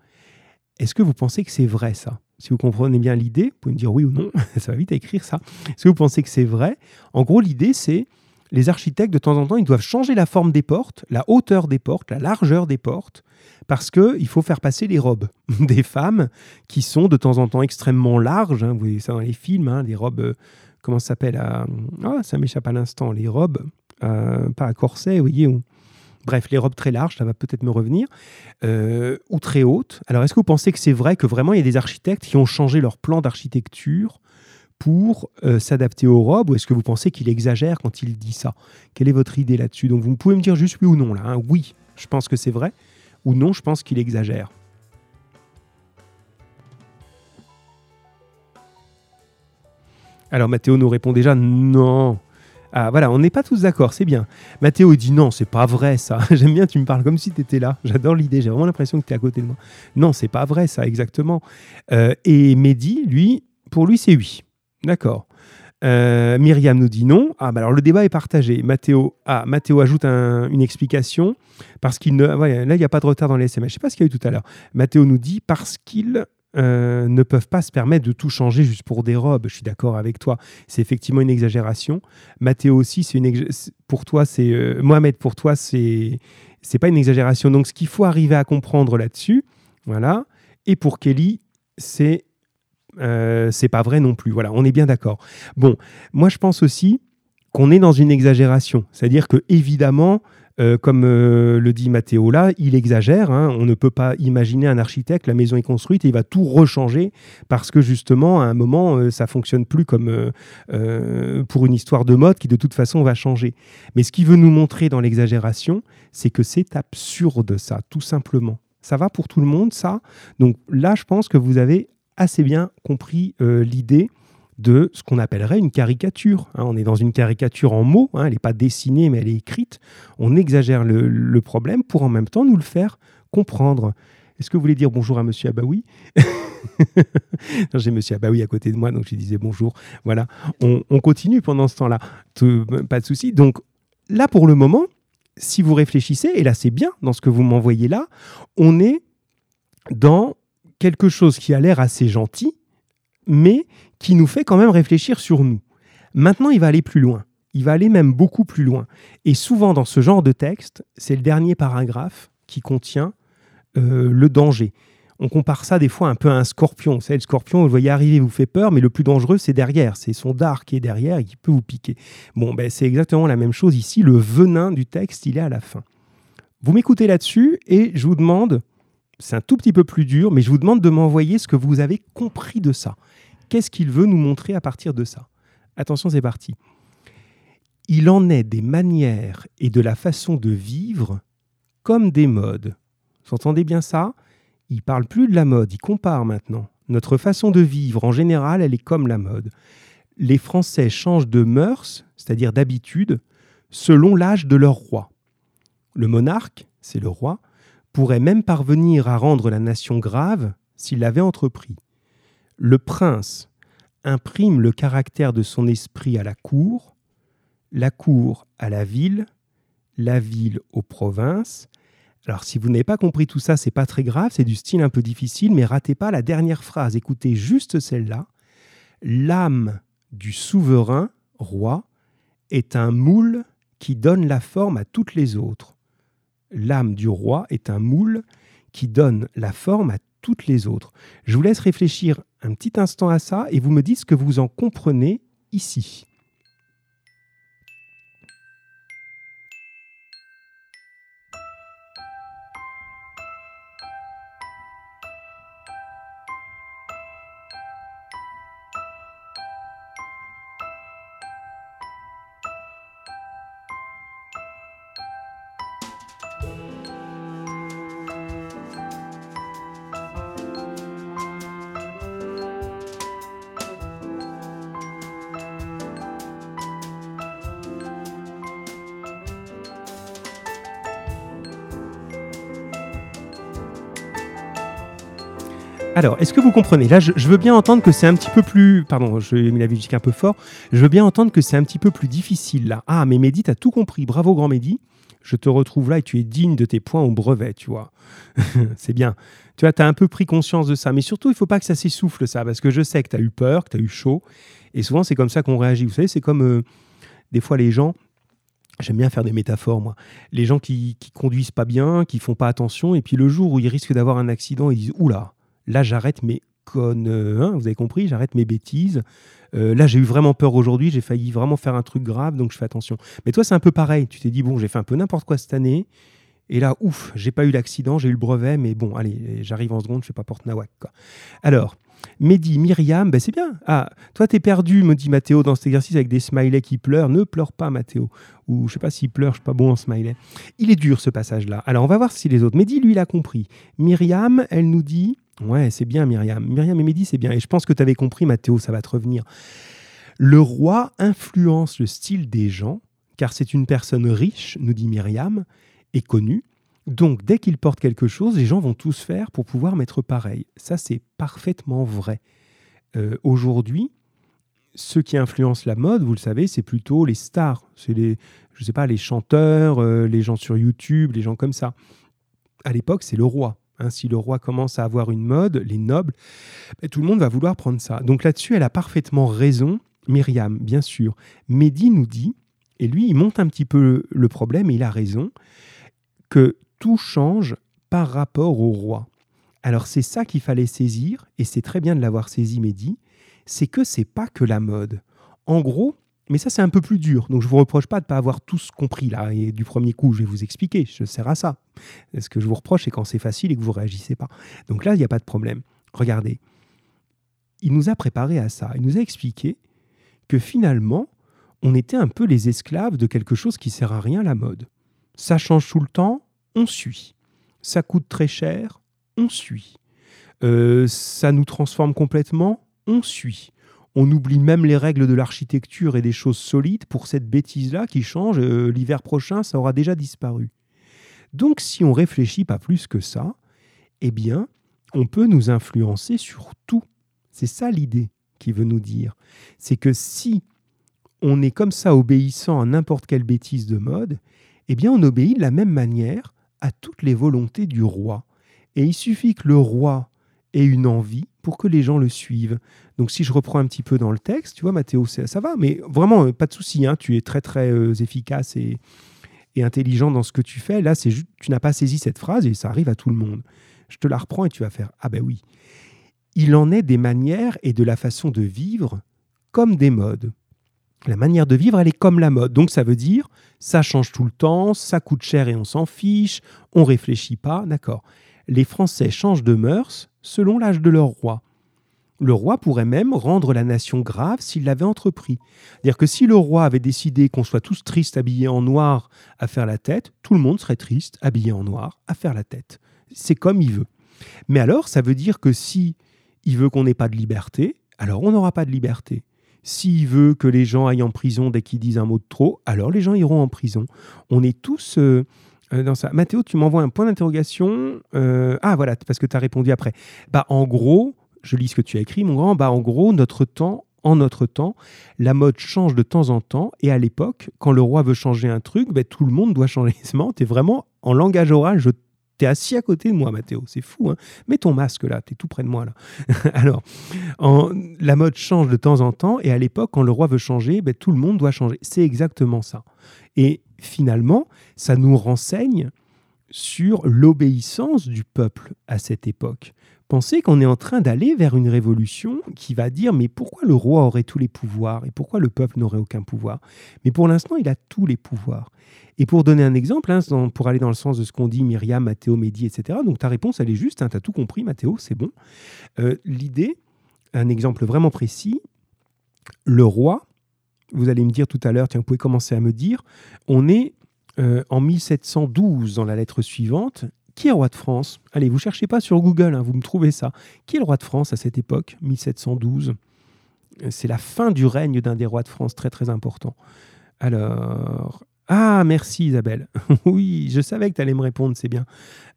est-ce que vous pensez que c'est vrai ça? Si vous comprenez bien l'idée, vous pouvez me dire oui ou non, ça va vite à écrire ça. Est-ce que vous pensez que c'est vrai? En gros, l'idée c'est les architectes de temps en temps, ils doivent changer la forme des portes, la hauteur des portes, la largeur des portes, parce qu'il faut faire passer les robes des femmes qui sont de temps en temps extrêmement larges. Hein. vous voyez ça dans les films, hein, les robes, euh, comment ça s'appelle ah, Ça m'échappe à l'instant, les robes euh, pas à corset, vous voyez. Bref, les robes très larges, ça va peut-être me revenir, euh, ou très hautes. Alors, est-ce que vous pensez que c'est vrai que vraiment il y a des architectes qui ont changé leur plan d'architecture pour euh, s'adapter aux robes, ou est-ce que vous pensez qu'il exagère quand il dit ça? Quelle est votre idée là-dessus? Donc, vous pouvez me dire juste oui ou non là. Hein. Oui, je pense que c'est vrai, ou non, je pense qu'il exagère. Alors Mathéo nous répond déjà non. Ah voilà, on n'est pas tous d'accord, c'est bien. Mathéo dit non, c'est pas vrai ça. J'aime bien, tu me parles comme si tu étais là. J'adore l'idée, j'ai vraiment l'impression que tu es à côté de moi. Non, c'est pas vrai ça, exactement. Euh, et Mehdi, lui, pour lui, c'est oui. D'accord. Euh, Myriam nous dit non. Ah, bah alors le débat est partagé. Mathéo, ah, ajoute une explication parce qu'il ne. là, il n'y a pas de retard dans les SMS. Je ne sais pas ce qu'il y a eu tout à l'heure. Mathéo nous dit parce qu'il euh, ne peuvent pas se permettre de tout changer juste pour des robes. Je suis d'accord avec toi. C'est effectivement une exagération. Mathéo aussi, c'est une pour toi, c'est euh, Mohamed pour toi, c'est c'est pas une exagération. Donc ce qu'il faut arriver à comprendre là-dessus, voilà. Et pour Kelly, c'est euh, c'est pas vrai non plus. Voilà, on est bien d'accord. Bon, moi je pense aussi qu'on est dans une exagération. C'est-à-dire que évidemment, euh, comme euh, le dit Mathéo là, il exagère. Hein. On ne peut pas imaginer un architecte, la maison est construite et il va tout rechanger parce que justement, à un moment, euh, ça fonctionne plus comme pour une histoire de mode qui de toute façon va changer. Mais ce qu'il veut nous montrer dans l'exagération, c'est que c'est absurde ça, tout simplement. Ça va pour tout le monde, ça. Donc là, je pense que vous avez assez bien compris l'idée de ce qu'on appellerait une caricature. Hein. on est dans une caricature en mots, hein. elle n'est pas dessinée mais elle est écrite. On exagère le, problème pour en même temps nous le faire comprendre. Est-ce que vous voulez dire bonjour à Monsieur Abaoui? J'ai Monsieur Abaoui à côté de moi, donc je disais bonjour. Voilà, on, on continue pendant ce temps-là, pas de souci. Donc là, pour le moment, si vous réfléchissez, et là c'est bien dans ce que vous m'envoyez là, on est dans quelque chose qui a l'air assez gentil, mais qui nous fait quand même réfléchir sur nous. Maintenant, il va aller plus loin. Il va aller même beaucoup plus loin. Et souvent, dans ce genre de texte, c'est le dernier paragraphe qui contient euh, le danger. On compare ça des fois un peu à un scorpion. Vous savez, le scorpion, vous le voyez arriver, vous fait peur, mais le plus dangereux, c'est derrière. C'est son dard qui est derrière et qui peut vous piquer. Bon, ben, c'est exactement la même chose ici. Le venin du texte, il est à la fin. Vous m'écoutez là-dessus et je vous demande, c'est un tout petit peu plus dur, mais je vous demande de m'envoyer ce que vous avez compris de ça. Qu'est-ce qu'il veut nous montrer à partir de ça? Attention, c'est parti. Il en est des manières et de la façon de vivre comme des modes. Vous entendez bien ça? Il parle plus de la mode, il compare maintenant. Notre façon de vivre, en général, elle est comme la mode. Les Français changent de mœurs, c'est-à-dire d'habitude, selon l'âge de leur roi. Le monarque, c'est le roi, pourrait même parvenir à rendre la nation grave s'il l'avait entrepris le prince imprime le caractère de son esprit à la cour, la cour à la ville, la ville aux provinces. Alors si vous n'avez pas compris tout ça, c'est pas très grave, c'est du style un peu difficile, mais ratez pas la dernière phrase, écoutez juste celle-là. L'âme du souverain, roi, est un moule qui donne la forme à toutes les autres. L'âme du roi est un moule qui donne la forme à toutes les autres. Je vous laisse réfléchir un petit instant à ça et vous me dites ce que vous en comprenez ici. Alors, est-ce que vous comprenez? Là, je, veux bien entendre que c'est un petit peu plus. Pardon, je mis la musique un peu fort. Je veux bien entendre que c'est un petit peu plus difficile là. Ah, mais Mehdi, t'as tout compris. Bravo, grand Mehdi. Je te retrouve là et tu es digne de tes points au brevet, tu vois. c'est bien. Tu vois, tu as un peu pris conscience de ça. Mais surtout, il faut pas que ça s'essouffle, ça, parce que je sais que tu as eu peur, que tu as eu chaud. Et souvent, c'est comme ça qu'on réagit. Vous savez, c'est comme euh, des fois les gens. J'aime bien faire des métaphores, moi. Les gens qui, qui conduisent pas bien, qui font pas attention, et puis le jour où ils risquent d'avoir un accident, ils disent Oula, là j'arrête mes connes, hein, vous avez compris, j'arrête mes bêtises. Euh, là j'ai eu vraiment peur aujourd'hui, j'ai failli vraiment faire un truc grave, donc je fais attention. Mais toi c'est un peu pareil, tu t'es dit bon j'ai fait un peu n'importe quoi cette année, et là ouf, j'ai pas eu l'accident, j'ai eu le brevet, mais bon allez, j'arrive en seconde, je fais pas porte nawak. Alors, Mehdi, Myriam, ben c'est bien. Ah, toi, t'es perdu, me dit Mathéo, dans cet exercice avec des smileys qui pleurent. Ne pleure pas, Mathéo. Ou je sais pas s'il pleure, je suis pas bon en smiley. Il est dur, ce passage-là. Alors, on va voir si les autres. Mehdi, lui, il a compris. Myriam, elle nous dit Ouais, c'est bien, Myriam. Myriam et Mehdi, c'est bien. Et je pense que tu avais compris, Mathéo, ça va te revenir. Le roi influence le style des gens, car c'est une personne riche, nous dit Myriam, et connue. Donc, dès qu'il porte quelque chose, les gens vont tous faire pour pouvoir mettre pareil. Ça, c'est parfaitement vrai. Euh, aujourd'hui, ceux qui influencent la mode, vous le savez, c'est plutôt les stars. C'est les, je sais pas, les chanteurs, euh, les gens sur YouTube, les gens comme ça. À l'époque, c'est le roi. Hein, si le roi commence à avoir une mode, les nobles, ben, tout le monde va vouloir prendre ça. Donc là-dessus, elle a parfaitement raison, Myriam, bien sûr. Mehdi nous dit, et lui, il monte un petit peu le problème, et il a raison, que tout change par rapport au roi. Alors c'est ça qu'il fallait saisir, et c'est très bien de l'avoir saisi, Mehdi, c'est que c'est pas que la mode. En gros, mais ça, c'est un peu plus dur. Donc, je vous reproche pas de ne pas avoir tous compris là. Et du premier coup, je vais vous expliquer. Je sers à ça. Ce que je vous reproche, c'est quand c'est facile et que vous ne réagissez pas. Donc là, il n'y a pas de problème. Regardez. Il nous a préparé à ça. Il nous a expliqué que finalement, on était un peu les esclaves de quelque chose qui sert à rien, la mode. Ça change tout le temps, on suit. Ça coûte très cher, on suit. Euh, ça nous transforme complètement, on suit. On oublie même les règles de l'architecture et des choses solides pour cette bêtise-là qui change. Euh, l'hiver prochain, ça aura déjà disparu. Donc si on réfléchit pas plus que ça, eh bien, on peut nous influencer sur tout. C'est ça l'idée qui veut nous dire. C'est que si on est comme ça obéissant à n'importe quelle bêtise de mode, eh bien on obéit de la même manière à toutes les volontés du roi. Et il suffit que le roi ait une envie pour que les gens le suivent. Donc si je reprends un petit peu dans le texte, tu vois Mathéo, ça va, mais vraiment, euh, pas de souci, hein, tu es très très euh, efficace et, et, intelligent dans ce que tu fais. Là, c'est tu n'as pas saisi cette phrase et ça arrive à tout le monde. Je te la reprends et tu vas faire, ah ben oui. Il en est des manières et de la façon de vivre comme des modes. La manière de vivre, elle est comme la mode. Donc ça veut dire, ça change tout le temps, ça coûte cher et on s'en fiche, on réfléchit pas, d'accord. Les Français changent de mœurs, selon l'âge de leur roi. Le roi pourrait même rendre la nation grave s'il l'avait entrepris. C'est-à-dire que si le roi avait décidé qu'on soit tous tristes habillés en noir à faire la tête, tout le monde serait triste habillé en noir à faire la tête. C'est comme il veut. Mais alors, ça veut dire que si il veut qu'on n'ait pas de liberté, alors on n'aura pas de liberté. S'il veut que les gens aillent en prison dès qu'ils disent un mot de trop, alors les gens iront en prison. On est tous euh, euh, dans ça. Mathéo, tu m'envoies un point d'interrogation. Euh, ah voilà, parce que tu as répondu après. Bah en gros, je lis ce que tu as écrit, mon grand. Bah en gros, notre temps, en notre temps, la mode change de temps en temps. Et à l'époque, quand le roi veut changer un truc, bah, tout le monde doit changer. Tu es vraiment en langage oral. Je T'es assis à côté de moi, Mathéo. C'est fou. Hein Mets ton masque là. Tu es tout près de moi là. Alors, en, la mode change de temps en temps. Et à l'époque, quand le roi veut changer, bah, tout le monde doit changer. C'est exactement ça. Et finalement, ça nous renseigne sur l'obéissance du peuple à cette époque. Pensez qu'on est en train d'aller vers une révolution qui va dire mais pourquoi le roi aurait tous les pouvoirs et pourquoi le peuple n'aurait aucun pouvoir? Mais pour l'instant, il a tous les pouvoirs. Et pour donner un exemple, hein, pour aller dans le sens de ce qu'on dit Myriam, Mathéo, Mehdi, etc., donc ta réponse, elle est juste, hein, tu as tout compris, Mathéo, c'est bon. Euh, l'idée, un exemple vraiment précis, le roi vous allez me dire tout à l'heure, tiens, vous pouvez commencer à me dire, on est euh, en 1712 dans la lettre suivante. Qui est roi de France? Allez, vous cherchez pas sur Google, hein, vous me trouvez ça. Qui est le roi de France à cette époque, 1712 C'est la fin du règne d'un des rois de France très très important. Alors, ah, merci Isabelle. oui, je savais que tu allais me répondre, c'est bien.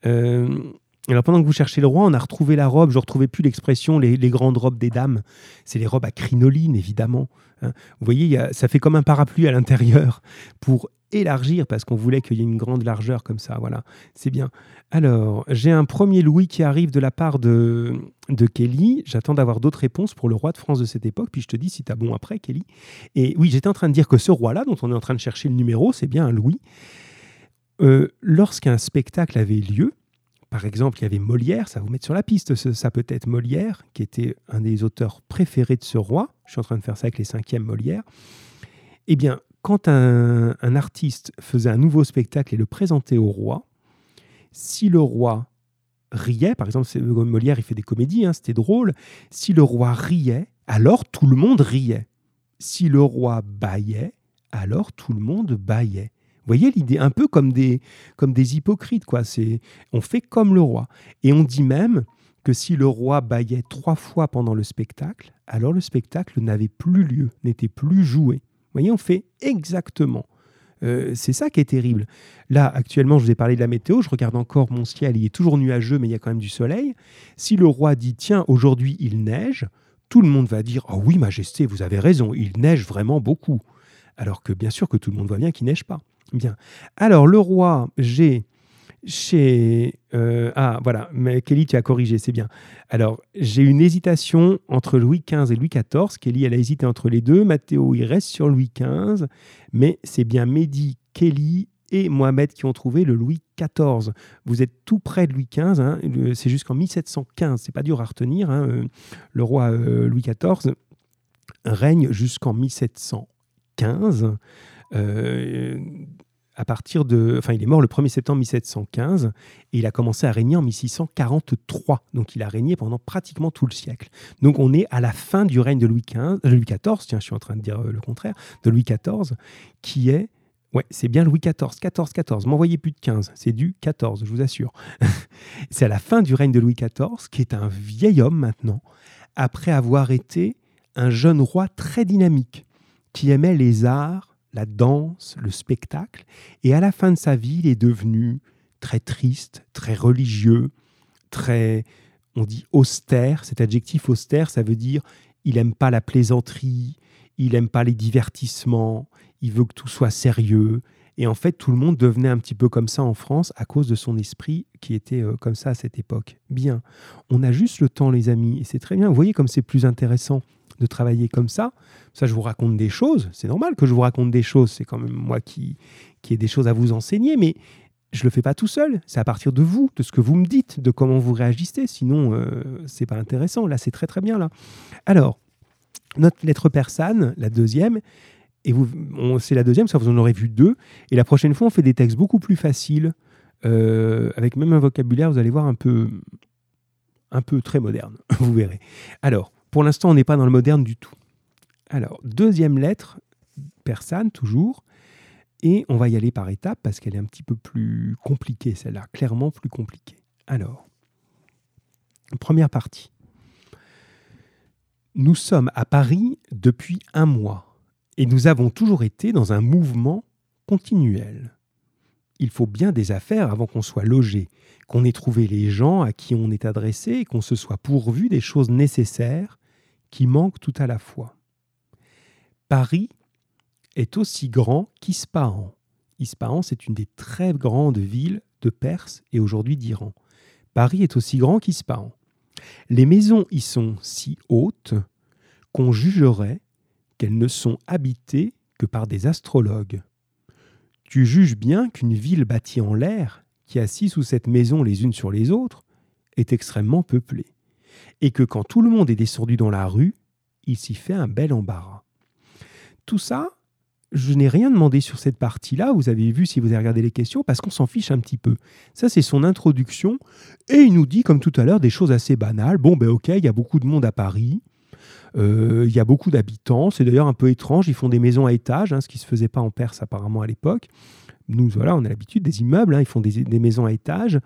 Euh, Alors pendant que vous cherchez le roi, on a retrouvé la robe. Je ne retrouvais plus l'expression les, grandes robes des dames. C'est les robes à crinoline, évidemment. Hein. Vous voyez, ça fait comme un parapluie à l'intérieur pour élargir parce qu'on voulait qu'il y ait une grande largeur comme ça. Voilà, c'est bien. Alors, j'ai un premier Louis qui arrive de la part de, Kelly. J'attends d'avoir d'autres réponses pour le roi de France de cette époque. Puis je te dis si tu as bon après, Kelly. Et oui, j'étais en train de dire que ce roi-là, dont on est en train de chercher le numéro, c'est bien un Louis. Euh, lorsqu'un spectacle avait lieu, par exemple, il y avait Molière, ça vous met sur la piste, ça peut être Molière, qui était un des auteurs préférés de ce roi. Je suis en train de faire ça avec les cinquièmes Molière. Eh bien, quand un, artiste faisait un nouveau spectacle et le présentait au roi, si le roi riait, par exemple, Molière, il fait des comédies, hein, c'était drôle, si le roi riait, alors tout le monde riait. Si le roi baillait, alors tout le monde baillait. Vous voyez l'idée Un peu comme des, comme des hypocrites, quoi. C'est, on fait comme le roi. Et on dit même que si le roi baillait trois fois pendant le spectacle, alors le spectacle n'avait plus lieu, n'était plus joué voyez, on fait exactement. Euh, c'est ça qui est terrible. Là, actuellement, je vous ai parlé de la météo, je regarde encore mon ciel, il est toujours nuageux, mais il y a quand même du soleil. Si le roi dit, tiens, aujourd'hui il neige, tout le monde va dire, oh oui, Majesté, vous avez raison, il neige vraiment beaucoup. Alors que bien sûr que tout le monde voit bien qu'il neige pas. Bien. Alors, le roi, j'ai chez... Euh, ah, voilà, mais Kelly, tu as corrigé, c'est bien. Alors, j'ai une hésitation entre Louis XV et Louis XIV. Kelly, elle a hésité entre les deux. Mathéo, il reste sur Louis XV. Mais c'est bien Mehdi, Kelly et Mohamed qui ont trouvé le Louis XIV. Vous êtes tout près de Louis XV. Hein. C'est jusqu'en 1715. C'est pas dur à retenir. Hein. Euh, le roi euh, Louis XIV règne jusqu'en 1715. Euh, à partir de. Enfin, il est mort le 1er septembre 1715 et il a commencé à régner en 1643. Donc, il a régné pendant pratiquement tout le siècle. Donc, on est à la fin du règne de Louis, XV, Louis XIV, tiens, je suis en train de dire euh, le contraire, de Louis XIV, qui est. Ouais, c'est bien Louis XIV, 14, 14. M'envoyez plus de 15, c'est du 14, je vous assure. c'est à la fin du règne de Louis XIV, qui est un vieil homme maintenant, après avoir été un jeune roi très dynamique, qui aimait les arts la danse, le spectacle. Et à la fin de sa vie, il est devenu très triste, très religieux, très, on dit austère. Cet adjectif austère, ça veut dire il n'aime pas la plaisanterie, il n'aime pas les divertissements, il veut que tout soit sérieux. Et en fait, tout le monde devenait un petit peu comme ça en France à cause de son esprit qui était euh, comme ça à cette époque. Bien, on a juste le temps, les amis, et c'est très bien. Vous voyez comme c'est plus intéressant de travailler comme ça. Ça, je vous raconte des choses. C'est normal que je vous raconte des choses. C'est quand même moi qui, qui ai des choses à vous enseigner, mais je le fais pas tout seul. C'est à partir de vous, de ce que vous me dites, de comment vous réagissez. Sinon, euh, c'est pas intéressant. Là, c'est très très bien là. Alors, notre lettre persane, la deuxième, et c'est la deuxième, ça vous en aurez vu deux. Et la prochaine fois, on fait des textes beaucoup plus faciles, euh, avec même un vocabulaire, vous allez voir un peu, un peu très moderne. vous verrez. Alors, pour l'instant, on n'est pas dans le moderne du tout. Alors, deuxième lettre, persane toujours, et on va y aller par étapes parce qu'elle est un petit peu plus compliquée, celle-là, clairement plus compliquée. Alors, première partie. Nous sommes à Paris depuis un mois et nous avons toujours été dans un mouvement continuel. Il faut bien des affaires avant qu'on soit logé, qu'on ait trouvé les gens à qui on est adressé et qu'on se soit pourvu des choses nécessaires qui manque tout à la fois. Paris est aussi grand qu'Ispahan. Ispahan, c'est une des très grandes villes de Perse et aujourd'hui d'Iran. Paris est aussi grand qu'Ispahan. Les maisons y sont si hautes qu'on jugerait qu'elles ne sont habitées que par des astrologues. Tu juges bien qu'une ville bâtie en l'air, qui a six ou sept maisons les unes sur les autres, est extrêmement peuplée et que quand tout le monde est descendu dans la rue, il s'y fait un bel embarras. Tout ça, je n'ai rien demandé sur cette partie-là, vous avez vu si vous avez regardé les questions, parce qu'on s'en fiche un petit peu. Ça, c'est son introduction, et il nous dit, comme tout à l'heure, des choses assez banales. Bon, ben ok, il y a beaucoup de monde à Paris, euh, il y a beaucoup d'habitants, c'est d'ailleurs un peu étrange, ils font des maisons à étages, hein, ce qui ne se faisait pas en Perse apparemment à l'époque. Nous, voilà, on a l'habitude des immeubles, hein, ils font des, des maisons à étages,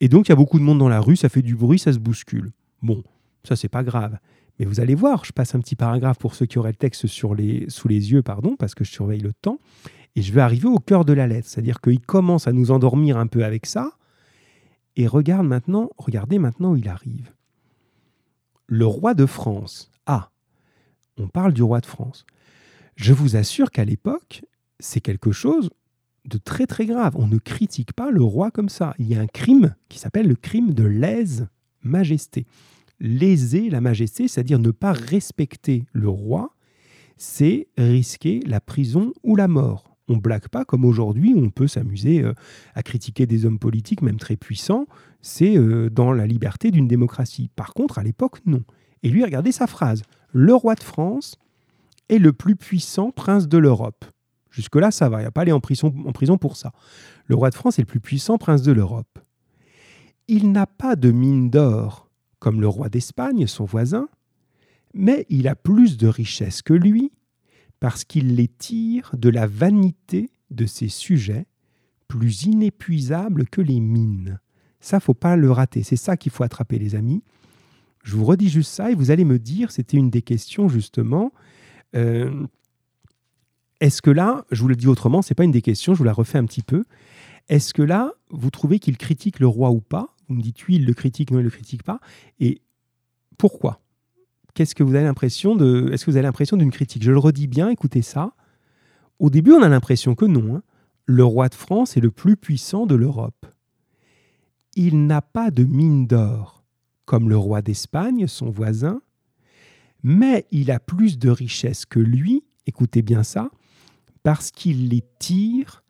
et donc il y a beaucoup de monde dans la rue, ça fait du bruit, ça se bouscule. Bon, ça c'est pas grave. Mais vous allez voir, je passe un petit paragraphe pour ceux qui auraient le texte sous les yeux, pardon, parce que je surveille le temps, et je vais arriver au cœur de la lettre. C'est-à-dire qu'il commence à nous endormir un peu avec ça, Et regarde maintenant, regardez maintenant où il arrive. Le roi de France. Ah, on parle du roi de France. Je vous assure qu'à l'époque, c'est quelque chose de très très grave. On ne critique pas le roi comme ça. Il y a un crime qui s'appelle le crime de lèse-majesté. Léser la majesté, c'est-à-dire ne pas respecter le roi, c'est risquer la prison ou la mort. On blague pas comme aujourd'hui, on peut s'amuser euh, à critiquer des hommes politiques, même très puissants. C'est euh, dans la liberté d'une démocratie. Par contre, à l'époque, non. Et lui, regardez sa phrase. Le roi de France est le plus puissant prince de l'Europe. Jusque-là, ça va, il n'y a pas aller en prison, en prison pour ça. Le roi de France est le plus puissant prince de l'Europe. Il n'a pas de mine d'or comme le roi d'Espagne, son voisin, mais il a plus de richesses que lui parce qu'il les tire de la vanité de ses sujets, plus inépuisables que les mines. Ça, faut pas le rater. C'est ça qu'il faut attraper, les amis. Je vous redis juste ça et vous allez me dire, c'était une des questions justement. Euh, est-ce que là, je vous le dis autrement, c'est pas une des questions, je vous la refais un petit peu. Est-ce que là, vous trouvez qu'il critique le roi ou pas Vous me dites oui, il le critique, non, il le critique pas. Et pourquoi? Qu'est-ce que vous avez l'impression de Est-ce que vous avez l'impression d'une critique? Je le redis bien, écoutez ça. Au début, on a l'impression que non. Hein. Le roi de France est le plus puissant de l'Europe. Il n'a pas de mine d'or comme le roi d'Espagne, son voisin, mais il a plus de richesses que lui, écoutez bien ça, parce qu'il les tire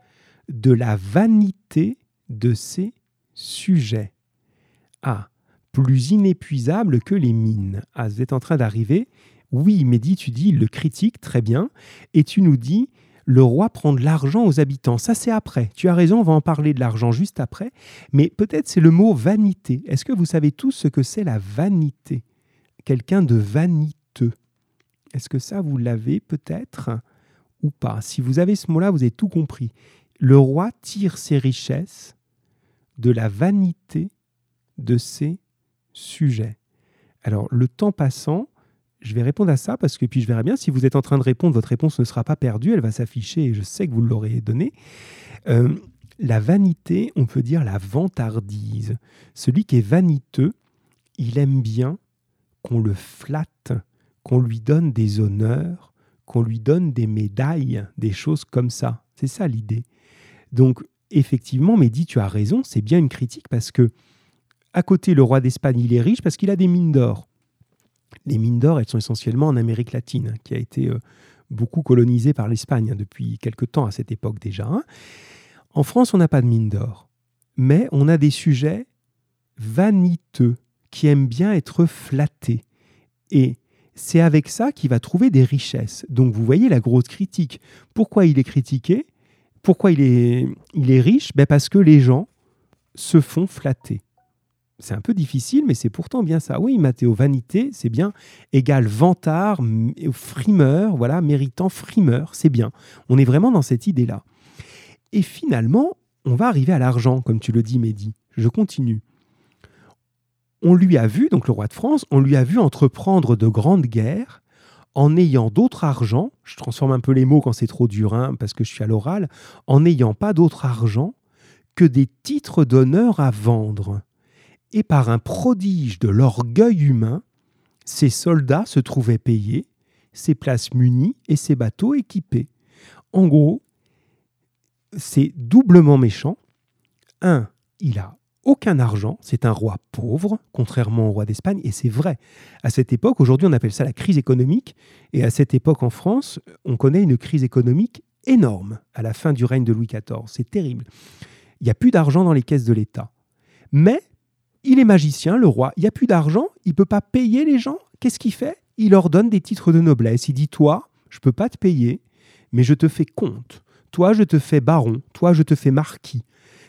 de la vanité de ses sujets. Plus inépuisable que les mines. Ah, vous êtes en train d'arriver. Oui, Mehdi, tu dis, le critique, très bien. Et tu nous dis, le roi prend de l'argent aux habitants. Ça, c'est après. Tu as raison, on va en parler de l'argent juste après. Mais peut-être c'est le mot vanité. Est-ce que vous savez tous ce que c'est la vanité? Quelqu'un de vaniteux. Est-ce que ça, vous l'avez peut-être ou pas? Si vous avez ce mot-là, vous avez tout compris. Le roi tire ses richesses de la vanité de ses sujets. Alors, le temps passant, je vais répondre à ça parce que puis je verrai bien si vous êtes en train de répondre, votre réponse ne sera pas perdue, elle va s'afficher et je sais que vous l'aurez donnée. Euh, la vanité, on peut dire la vantardise. Celui qui est vaniteux, il aime bien qu'on le flatte, qu'on lui donne des honneurs, qu'on lui donne des médailles, des choses comme ça. C'est ça l'idée. Donc, effectivement, Mehdi, tu as raison, c'est bien une critique parce que, à côté, le roi d'Espagne, il est riche parce qu'il a des mines d'or. Les mines d'or, elles sont essentiellement en Amérique latine, qui a été euh, beaucoup colonisée par l'Espagne hein, depuis quelque temps à cette époque déjà. Hein. En France, on n'a pas de mines d'or, mais on a des sujets vaniteux qui aiment bien être flattés. Et c'est avec ça qu'il va trouver des richesses. Donc vous voyez la grosse critique. Pourquoi il est critiqué? Pourquoi il est, il est riche? Ben Parce que les gens se font flatter. C'est un peu difficile, mais c'est pourtant bien ça. Oui, Mathéo, vanité, c'est bien. Égal vantard, frimeur, voilà, méritant frimeur, c'est bien. On est vraiment dans cette idée-là. Et finalement, on va arriver à l'argent, comme tu le dis, Mehdi. Je continue on lui a vu, donc le roi de France, on lui a vu entreprendre de grandes guerres en ayant d'autre argent, je transforme un peu les mots quand c'est trop dur, hein, parce que je suis à l'oral, en n'ayant pas d'autre argent que des titres d'honneur à vendre. Et par un prodige de l'orgueil humain, ses soldats se trouvaient payés, ses places munies et ses bateaux équipés. En gros, c'est doublement méchant. Un, il a aucun argent, c'est un roi pauvre, contrairement au roi d'Espagne, et c'est vrai. À cette époque, aujourd'hui on appelle ça la crise économique, et à cette époque en France, on connaît une crise économique énorme à la fin du règne de Louis XIV. C'est terrible. Il n'y a plus d'argent dans les caisses de l'État. Mais il est magicien, le roi, il n'y a plus d'argent, il peut pas payer les gens. Qu'est-ce qu'il fait? Il leur donne des titres de noblesse. Il dit, toi, je ne peux pas te payer, mais je te fais comte. Toi, je te fais baron. Toi, je te fais marquis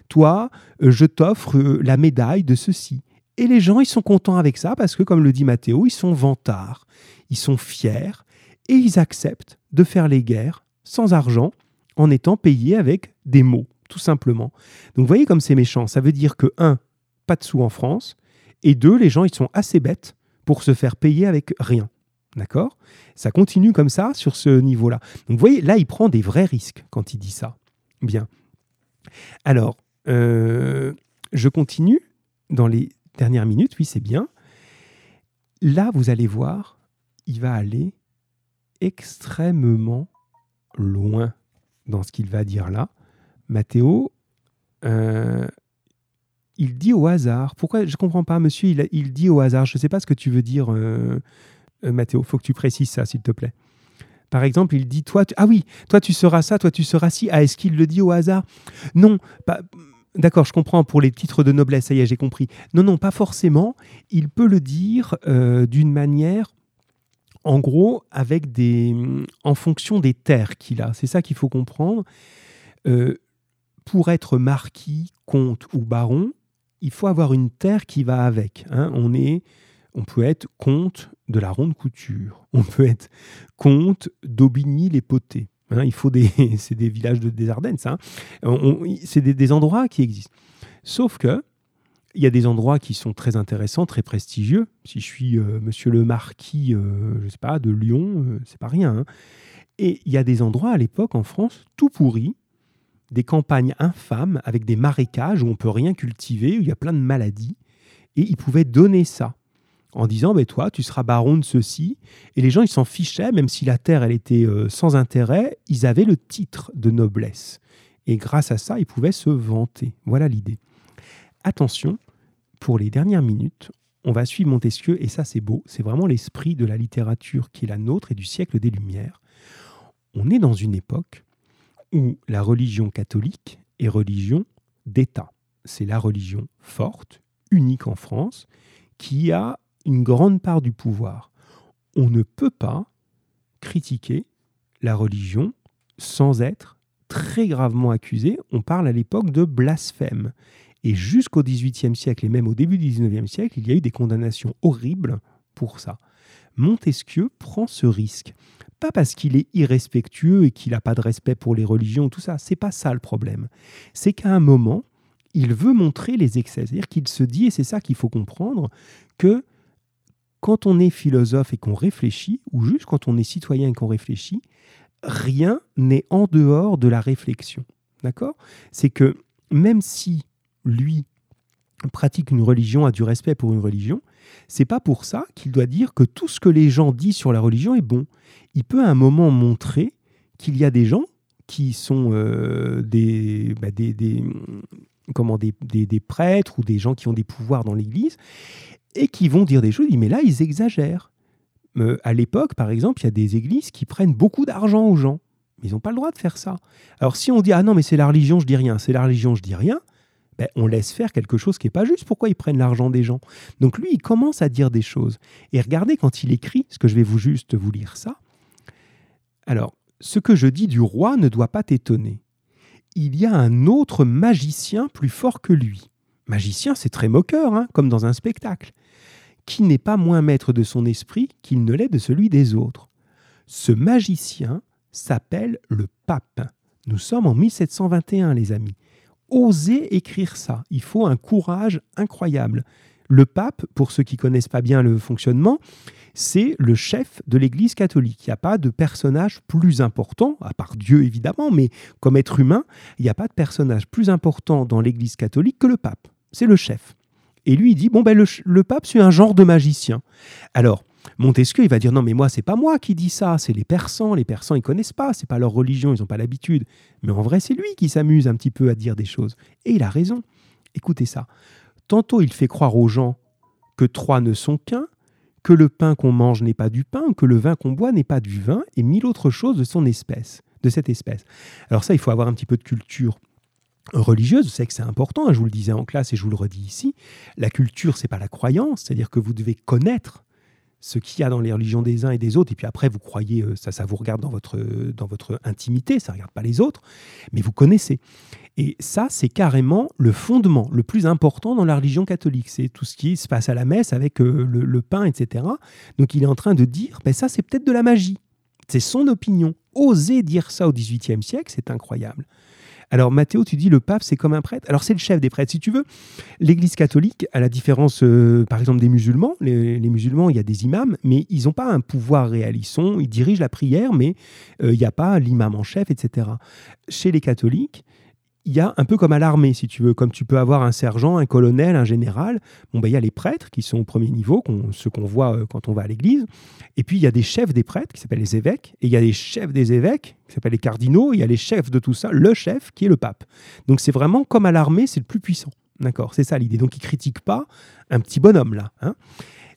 toi, euh, je t'offre euh, la médaille de ceci. Et les gens, ils sont contents avec ça parce que, comme le dit Mathéo, ils sont vantards, ils sont fiers et ils acceptent de faire les guerres sans argent en étant payés avec des mots, tout simplement. Donc, vous voyez comme c'est méchant. Ça veut dire que, un, pas de sous en France, et deux, les gens, ils sont assez bêtes pour se faire payer avec rien. D'accord? Ça continue comme ça sur ce niveau-là. Donc, vous voyez, là, il prend des vrais risques quand il dit ça. Bien. Alors, euh, je continue. dans les dernières minutes, oui, c'est bien. Là, vous allez voir, il va aller extrêmement loin dans ce qu'il va dire là. Mathéo, euh, il dit au hasard. Pourquoi Je ne comprends pas, monsieur, il, dit au hasard. Je ne sais pas ce que tu veux dire, euh, euh, Mathéo. Il faut que tu précises ça, s'il te plaît. Par exemple, il dit toi, ah oui, toi tu seras ça, toi tu seras ci. Ah, est-ce qu'il le dit au hasard? Non, pas. D'accord, je comprends pour les titres de noblesse, ça y est, j'ai compris. Non, non, pas forcément. Il peut le dire d'une manière en gros, avec des, en fonction des terres qu'il a. C'est ça qu'il faut comprendre. Euh, pour être marquis, comte ou baron, il faut avoir une terre qui va avec. Hein. On, est, on peut être comte de la ronde couture, on peut être comte d'Aubigny-les-Potées. Hein. il faut des, c'est des villages de, des Ardennes, ça. Hein. c'est des, endroits qui existent. Sauf que il y a des endroits qui sont très intéressants, très prestigieux. Si je suis euh, monsieur le marquis, euh, je sais pas, de Lyon, euh, c'est pas rien. Et il y a des endroits à l'époque en France tout pourris, des campagnes infâmes avec des marécages où on peut rien cultiver, où il y a plein de maladies. Et ils pouvaient donner ça en disant ben toi tu seras baron de ceci. Et les gens ils s'en fichaient même si la terre elle était sans intérêt ils avaient le titre de noblesse. Et grâce à ça ils pouvaient se vanter. Voilà l'idée. Attention pour les dernières minutes, on va suivre Montesquieu, et ça c'est beau, c'est vraiment l'esprit de la littérature qui est la nôtre et du siècle des Lumières. On est dans une époque où la religion catholique est religion d'État. C'est la religion forte, unique en France, qui a une grande part du pouvoir. On ne peut pas critiquer la religion sans être très gravement accusé. On parle à l'époque de blasphème. Et jusqu'au XVIIIe siècle et même au début du XIXe siècle, il y a eu des condamnations horribles pour ça. Montesquieu prend ce risque. Pas parce qu'il est irrespectueux et qu'il n'a pas de respect pour les religions, tout ça. C'est pas ça le problème. C'est qu'à un moment, il veut montrer les excès. C'est-à-dire qu'il se dit, et c'est ça qu'il faut comprendre, que quand on est philosophe et qu'on réfléchit, ou juste quand on est citoyen et qu'on réfléchit, rien n'est en dehors de la réflexion. D'accord? C'est que même si lui, pratique une religion, a du respect pour une religion, c'est pas pour ça qu'il doit dire que tout ce que les gens disent sur la religion est bon. Il peut à un moment montrer qu'il y a des gens qui sont euh, des, bah, des, comment, des, des, prêtres ou des gens qui ont des pouvoirs dans l'Église et qui vont dire des choses, mais là, ils exagèrent. Euh, à l'époque, par exemple, il y a des églises qui prennent beaucoup d'argent aux gens. Mais ils n'ont pas le droit de faire ça. Alors si on dit, ah non, mais c'est la religion, je dis rien, c'est la religion, je dis rien, ben, on laisse faire quelque chose qui n'est pas juste. Pourquoi ils prennent l'argent des gens? Donc lui, il commence à dire des choses. Et regardez quand il écrit, ce que je vais vous juste vous lire ça. Alors, ce que je dis du roi ne doit pas t'étonner. Il y a un autre magicien plus fort que lui. Magicien, c'est très moqueur, hein, comme dans un spectacle, qui n'est pas moins maître de son esprit qu'il ne l'est de celui des autres. Ce magicien s'appelle le pape. Nous sommes en 1721, les amis oser écrire ça. Il faut un courage incroyable. Le pape, pour ceux qui connaissent pas bien le fonctionnement, c'est le chef de l'Église catholique. Il n'y a pas de personnage plus important, à part Dieu évidemment, mais comme être humain, il n'y a pas de personnage plus important dans l'Église catholique que le pape. C'est le chef. Et lui, il dit, bon, ben, le, le pape, c'est un genre de magicien. Alors, Montesquieu, il va dire non, mais moi, c'est pas moi qui dis ça, c'est les Persans. Les Persans, ils connaissent pas, c'est pas leur religion, ils n'ont pas l'habitude. Mais en vrai, c'est lui qui s'amuse un petit peu à dire des choses. Et il a raison. Écoutez ça. Tantôt, il fait croire aux gens que trois ne sont qu'un, que le pain qu'on mange n'est pas du pain, que le vin qu'on boit n'est pas du vin, et mille autres choses de son espèce, de cette espèce. Alors ça, il faut avoir un petit peu de culture religieuse, sais que c'est important, hein, je vous le disais en classe et je vous le redis ici, la culture, c'est pas la croyance, c'est-à-dire que vous devez connaître ce qu'il y a dans les religions des uns et des autres, et puis après vous croyez, euh, ça, ça vous regarde dans votre, dans votre intimité, ça ne regarde pas les autres, mais vous connaissez. Et ça, c'est carrément le fondement, le plus important dans la religion catholique. C'est tout ce qui se passe à la messe avec euh, le, pain, etc. Donc il est en train de dire, ben ça c'est peut-être de la magie. C'est son opinion. Oser dire ça au XVIIIe siècle, c'est incroyable. Alors Mathéo, tu dis le pape, c'est comme un prêtre. Alors c'est le chef des prêtres, si tu veux. L'Église catholique, à la différence, euh, par exemple, des musulmans, les, musulmans, il y a des imams, mais ils n'ont pas un pouvoir réel. Ils, dirigent la prière, mais euh, il n'y a pas l'imam en chef, etc. Chez les catholiques, il y a un peu comme à l'armée, si tu veux, comme tu peux avoir un sergent, un colonel, un général. Bon, ben, il y a les prêtres qui sont au premier niveau, ceux qu'on voit euh, quand on va à l'église. Et puis, il y a des chefs des prêtres qui s'appellent les évêques. Et il y a des chefs des évêques qui s'appellent les cardinaux. Il y a les chefs de tout ça, le chef qui est le pape. Donc, c'est vraiment comme à l'armée, c'est le plus puissant. D'accord? C'est ça l'idée. Donc, il critique pas un petit bonhomme là. Hein.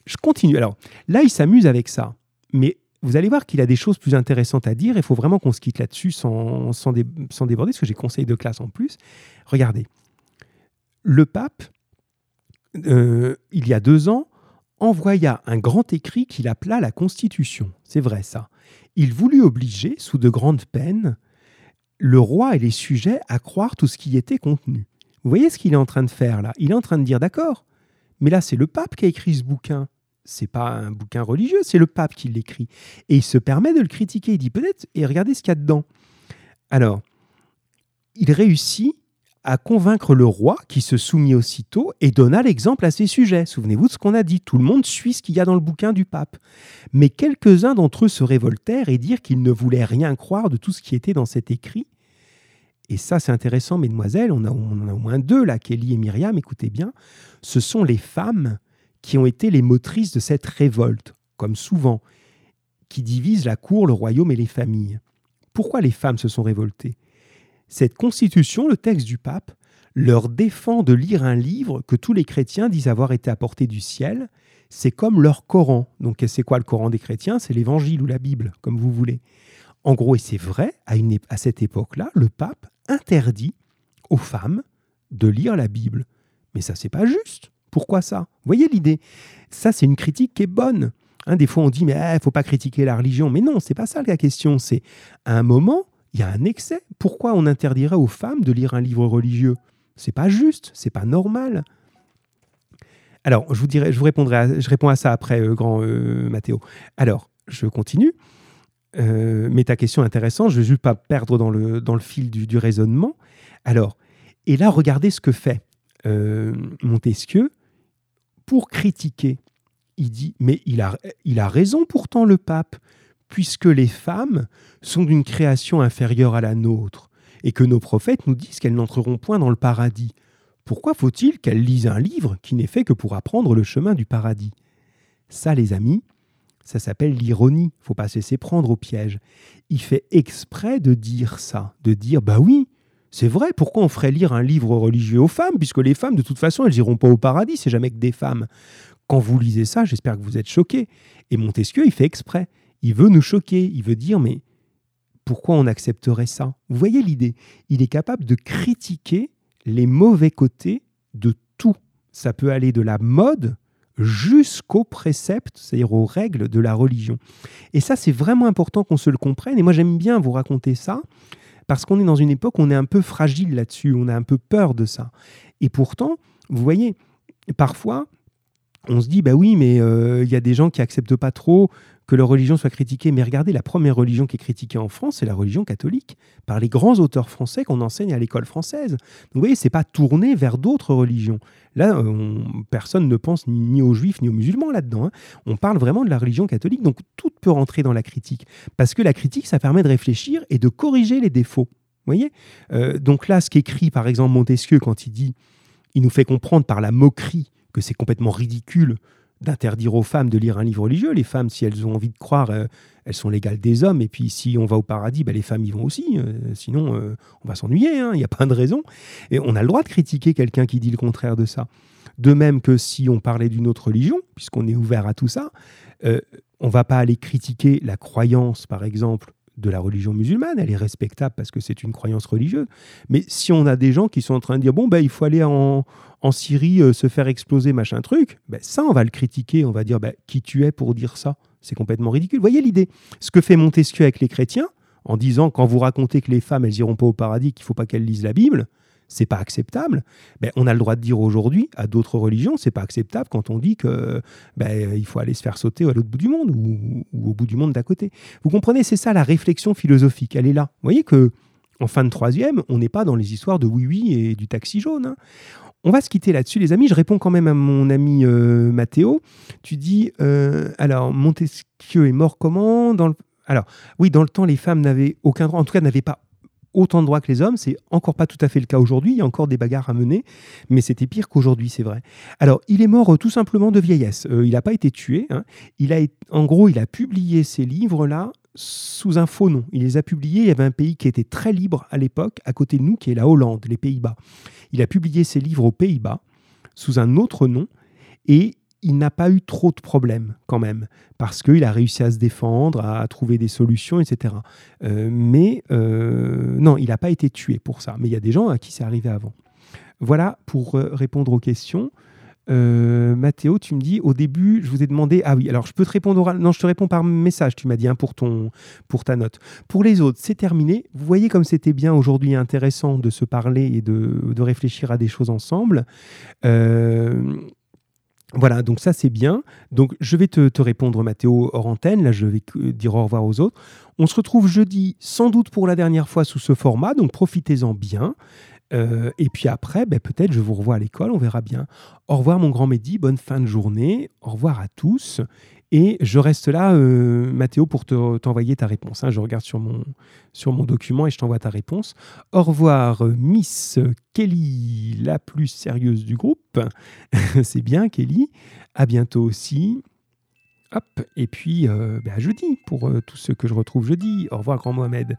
Je continue. Alors, là, il s'amuse avec ça. Mais vous allez voir qu'il a des choses plus intéressantes à dire. Il faut vraiment qu'on se quitte là-dessus sans, sans, déborder, parce que j'ai conseil de classe en plus. Regardez, le pape, euh, il y a deux ans, envoya un grand écrit qu'il appela la Constitution. C'est vrai ça. Il voulut obliger, sous de grandes peines, le roi et les sujets à croire tout ce qui y était contenu. Vous voyez ce qu'il est en train de faire là? Il est en train de dire d'accord, mais là c'est le pape qui a écrit ce bouquin c'est pas un bouquin religieux, c'est le pape qui l'écrit. Et il se permet de le critiquer. Il dit peut-être, et regardez ce qu'il y a dedans. Alors, il réussit à convaincre le roi qui se soumit aussitôt et donna l'exemple à ses sujets. Souvenez-vous de ce qu'on a dit, tout le monde suit ce qu'il y a dans le bouquin du pape. Mais quelques-uns d'entre eux se révoltèrent et dirent qu'ils ne voulaient rien croire de tout ce qui était dans cet écrit. Et ça, c'est intéressant, mesdemoiselles, on, on en a au moins deux là, Kelly et Myriam, écoutez bien. Ce sont les femmes qui ont été les motrices de cette révolte, comme souvent, qui divise la cour, le royaume et les familles. Pourquoi les femmes se sont révoltées? Cette constitution, le texte du pape, leur défend de lire un livre que tous les chrétiens disent avoir été apporté du ciel. C'est comme leur Coran. Donc c'est quoi le Coran des chrétiens? C'est l'évangile ou la Bible, comme vous voulez. En gros, et c'est vrai, à, à cette époque-là, le pape interdit aux femmes de lire la Bible. Mais ça, c'est pas juste. Pourquoi ça? Vous voyez l'idée? Ça, c'est une critique qui est bonne. Hein, des fois, on dit, mais il eh, faut pas critiquer la religion. Mais non, c'est pas ça la question. C'est à un moment, il y a un excès. Pourquoi on interdirait aux femmes de lire un livre religieux? C'est pas juste, c'est pas normal. Alors, je vous dirai, je vous répondrai, je réponds à ça après, euh, grand euh, Mathéo. Alors, je continue. Euh, mais ta question est intéressante. Je ne veux pas perdre dans le, dans le fil du, du raisonnement. Alors, et là, regardez ce que fait Montesquieu pour critiquer. Il dit, mais il a, raison pourtant le pape, puisque les femmes sont d'une création inférieure à la nôtre, et que nos prophètes nous disent qu'elles n'entreront point dans le paradis. Pourquoi faut-il qu'elles lisent un livre qui n'est fait que pour apprendre le chemin du paradis? Ça, les amis, ça s'appelle l'ironie. faut pas se laisser prendre au piège. Il fait exprès de dire ça, de dire bah oui, c'est vrai, pourquoi on ferait lire un livre religieux aux femmes, puisque les femmes, de toute façon, elles n'iront pas au paradis, c'est jamais que des femmes. Quand vous lisez ça, j'espère que vous êtes choqués. Et Montesquieu, il fait exprès. Il veut nous choquer. Il veut dire, mais pourquoi on accepterait ça? Vous voyez l'idée? Il est capable de critiquer les mauvais côtés de tout. Ça peut aller de la mode jusqu'aux préceptes, c'est-à-dire aux règles de la religion. Et ça, c'est vraiment important qu'on se le comprenne. Et moi, j'aime bien vous raconter ça parce qu'on est dans une époque où on est un peu fragile là-dessus, on a un peu peur de ça. Et pourtant, vous voyez, parfois, on se dit, bah oui, mais euh, il y a des gens qui acceptent pas trop que leur religion soit critiquée. Mais regardez, la première religion qui est critiquée en France, c'est la religion catholique, par les grands auteurs français qu'on enseigne à l'école française. Vous voyez, c'est pas tourné vers d'autres religions. Là, personne ne pense ni aux juifs ni aux musulmans là-dedans. Hein. On parle vraiment de la religion catholique, donc tout peut rentrer dans la critique. Parce que la critique, ça permet de réfléchir et de corriger les défauts. Vous voyez euh, Donc là, ce qu'écrit par exemple Montesquieu quand il dit, il nous fait comprendre par la moquerie que c'est complètement ridicule d'interdire aux femmes de lire un livre religieux. Les femmes, si elles ont envie de croire, euh, elles sont légales des hommes. Et puis, si on va au paradis, ben, les femmes y vont aussi. Euh, sinon, euh, on va s'ennuyer. Hein, il n'y a pas de raison. Et on a le droit de critiquer quelqu'un qui dit le contraire de ça. De même que si on parlait d'une autre religion, puisqu'on est ouvert à tout ça, on ne va pas aller critiquer la croyance, par exemple, de la religion musulmane, elle est respectable parce que c'est une croyance religieuse. Mais si on a des gens qui sont en train de dire bon ben il faut aller en, en Syrie euh, se faire exploser machin truc, ben, ça on va le critiquer, on va dire ben, qui tu es pour dire ça C'est complètement ridicule. Vous voyez l'idée Ce que fait Montesquieu avec les chrétiens en disant quand vous racontez que les femmes elles iront pas au paradis, qu'il faut pas qu'elles lisent la Bible, c'est pas acceptable. Ben, on a le droit de dire aujourd'hui à d'autres religions, c'est pas acceptable quand on dit que ben, il faut aller se faire sauter à l'autre bout du monde ou, au bout du monde d'à côté. Vous comprenez, c'est ça la réflexion philosophique. Elle est là. Vous voyez que en fin de troisième, on n'est pas dans les histoires de oui oui et du taxi jaune. Hein. On va se quitter là-dessus, les amis. Je réponds quand même à mon ami euh, Mathéo. Tu dis, euh, alors, Montesquieu est mort comment? Dans le... Alors, oui, dans le temps, les femmes n'avaient aucun droit, en tout cas, n'avaient pas autant de droits que les hommes. C'est encore pas tout à fait le cas aujourd'hui. Il y a encore des bagarres à mener, mais c'était pire qu'aujourd'hui, c'est vrai. Alors, il est mort euh, tout simplement de vieillesse. Euh, il n'a pas été tué. Hein. Il a, en gros, il a publié ces livres-là sous un faux nom. Il les a publiés. Il y avait un pays qui était très libre à l'époque, à côté de nous, qui est la Hollande, les Pays-Bas. Il a publié ses livres aux Pays-Bas sous un autre nom et il n'a pas eu trop de problèmes quand même, parce qu'il a réussi à se défendre, à trouver des solutions, etc. Euh, mais euh, non, il n'a pas été tué pour ça. Mais il y a des gens à qui c'est arrivé avant. Voilà pour euh, répondre aux questions. Mathéo, tu me dis au début, je vous ai demandé. Ah oui, alors je peux te répondre oral. Non, je te réponds par message. Tu m'as dit hein, pour ton pour ta note. Pour les autres, c'est terminé. Vous voyez comme c'était bien aujourd'hui intéressant de se parler et de, de, réfléchir à des choses ensemble. Voilà, donc ça c'est bien. Donc je vais te, répondre Mathéo hors antenne, là je vais dire au revoir aux autres. On se retrouve jeudi sans doute pour la dernière fois sous ce format, donc profitez-en bien. Euh, et puis après, ben, peut-être je vous revois à l'école, on verra bien. Au revoir mon grand Mehdi, bonne fin de journée, au revoir à tous. Et je reste là, euh, Mathéo, pour t'envoyer ta réponse. Hein. Je regarde sur mon, sur mon document et je t'envoie ta réponse. Au revoir, Miss Kelly, la plus sérieuse du groupe. C'est bien, Kelly. À bientôt aussi. Hop, et puis euh, ben, à jeudi pour euh, tous ceux que je retrouve jeudi. Au revoir, grand Mohamed.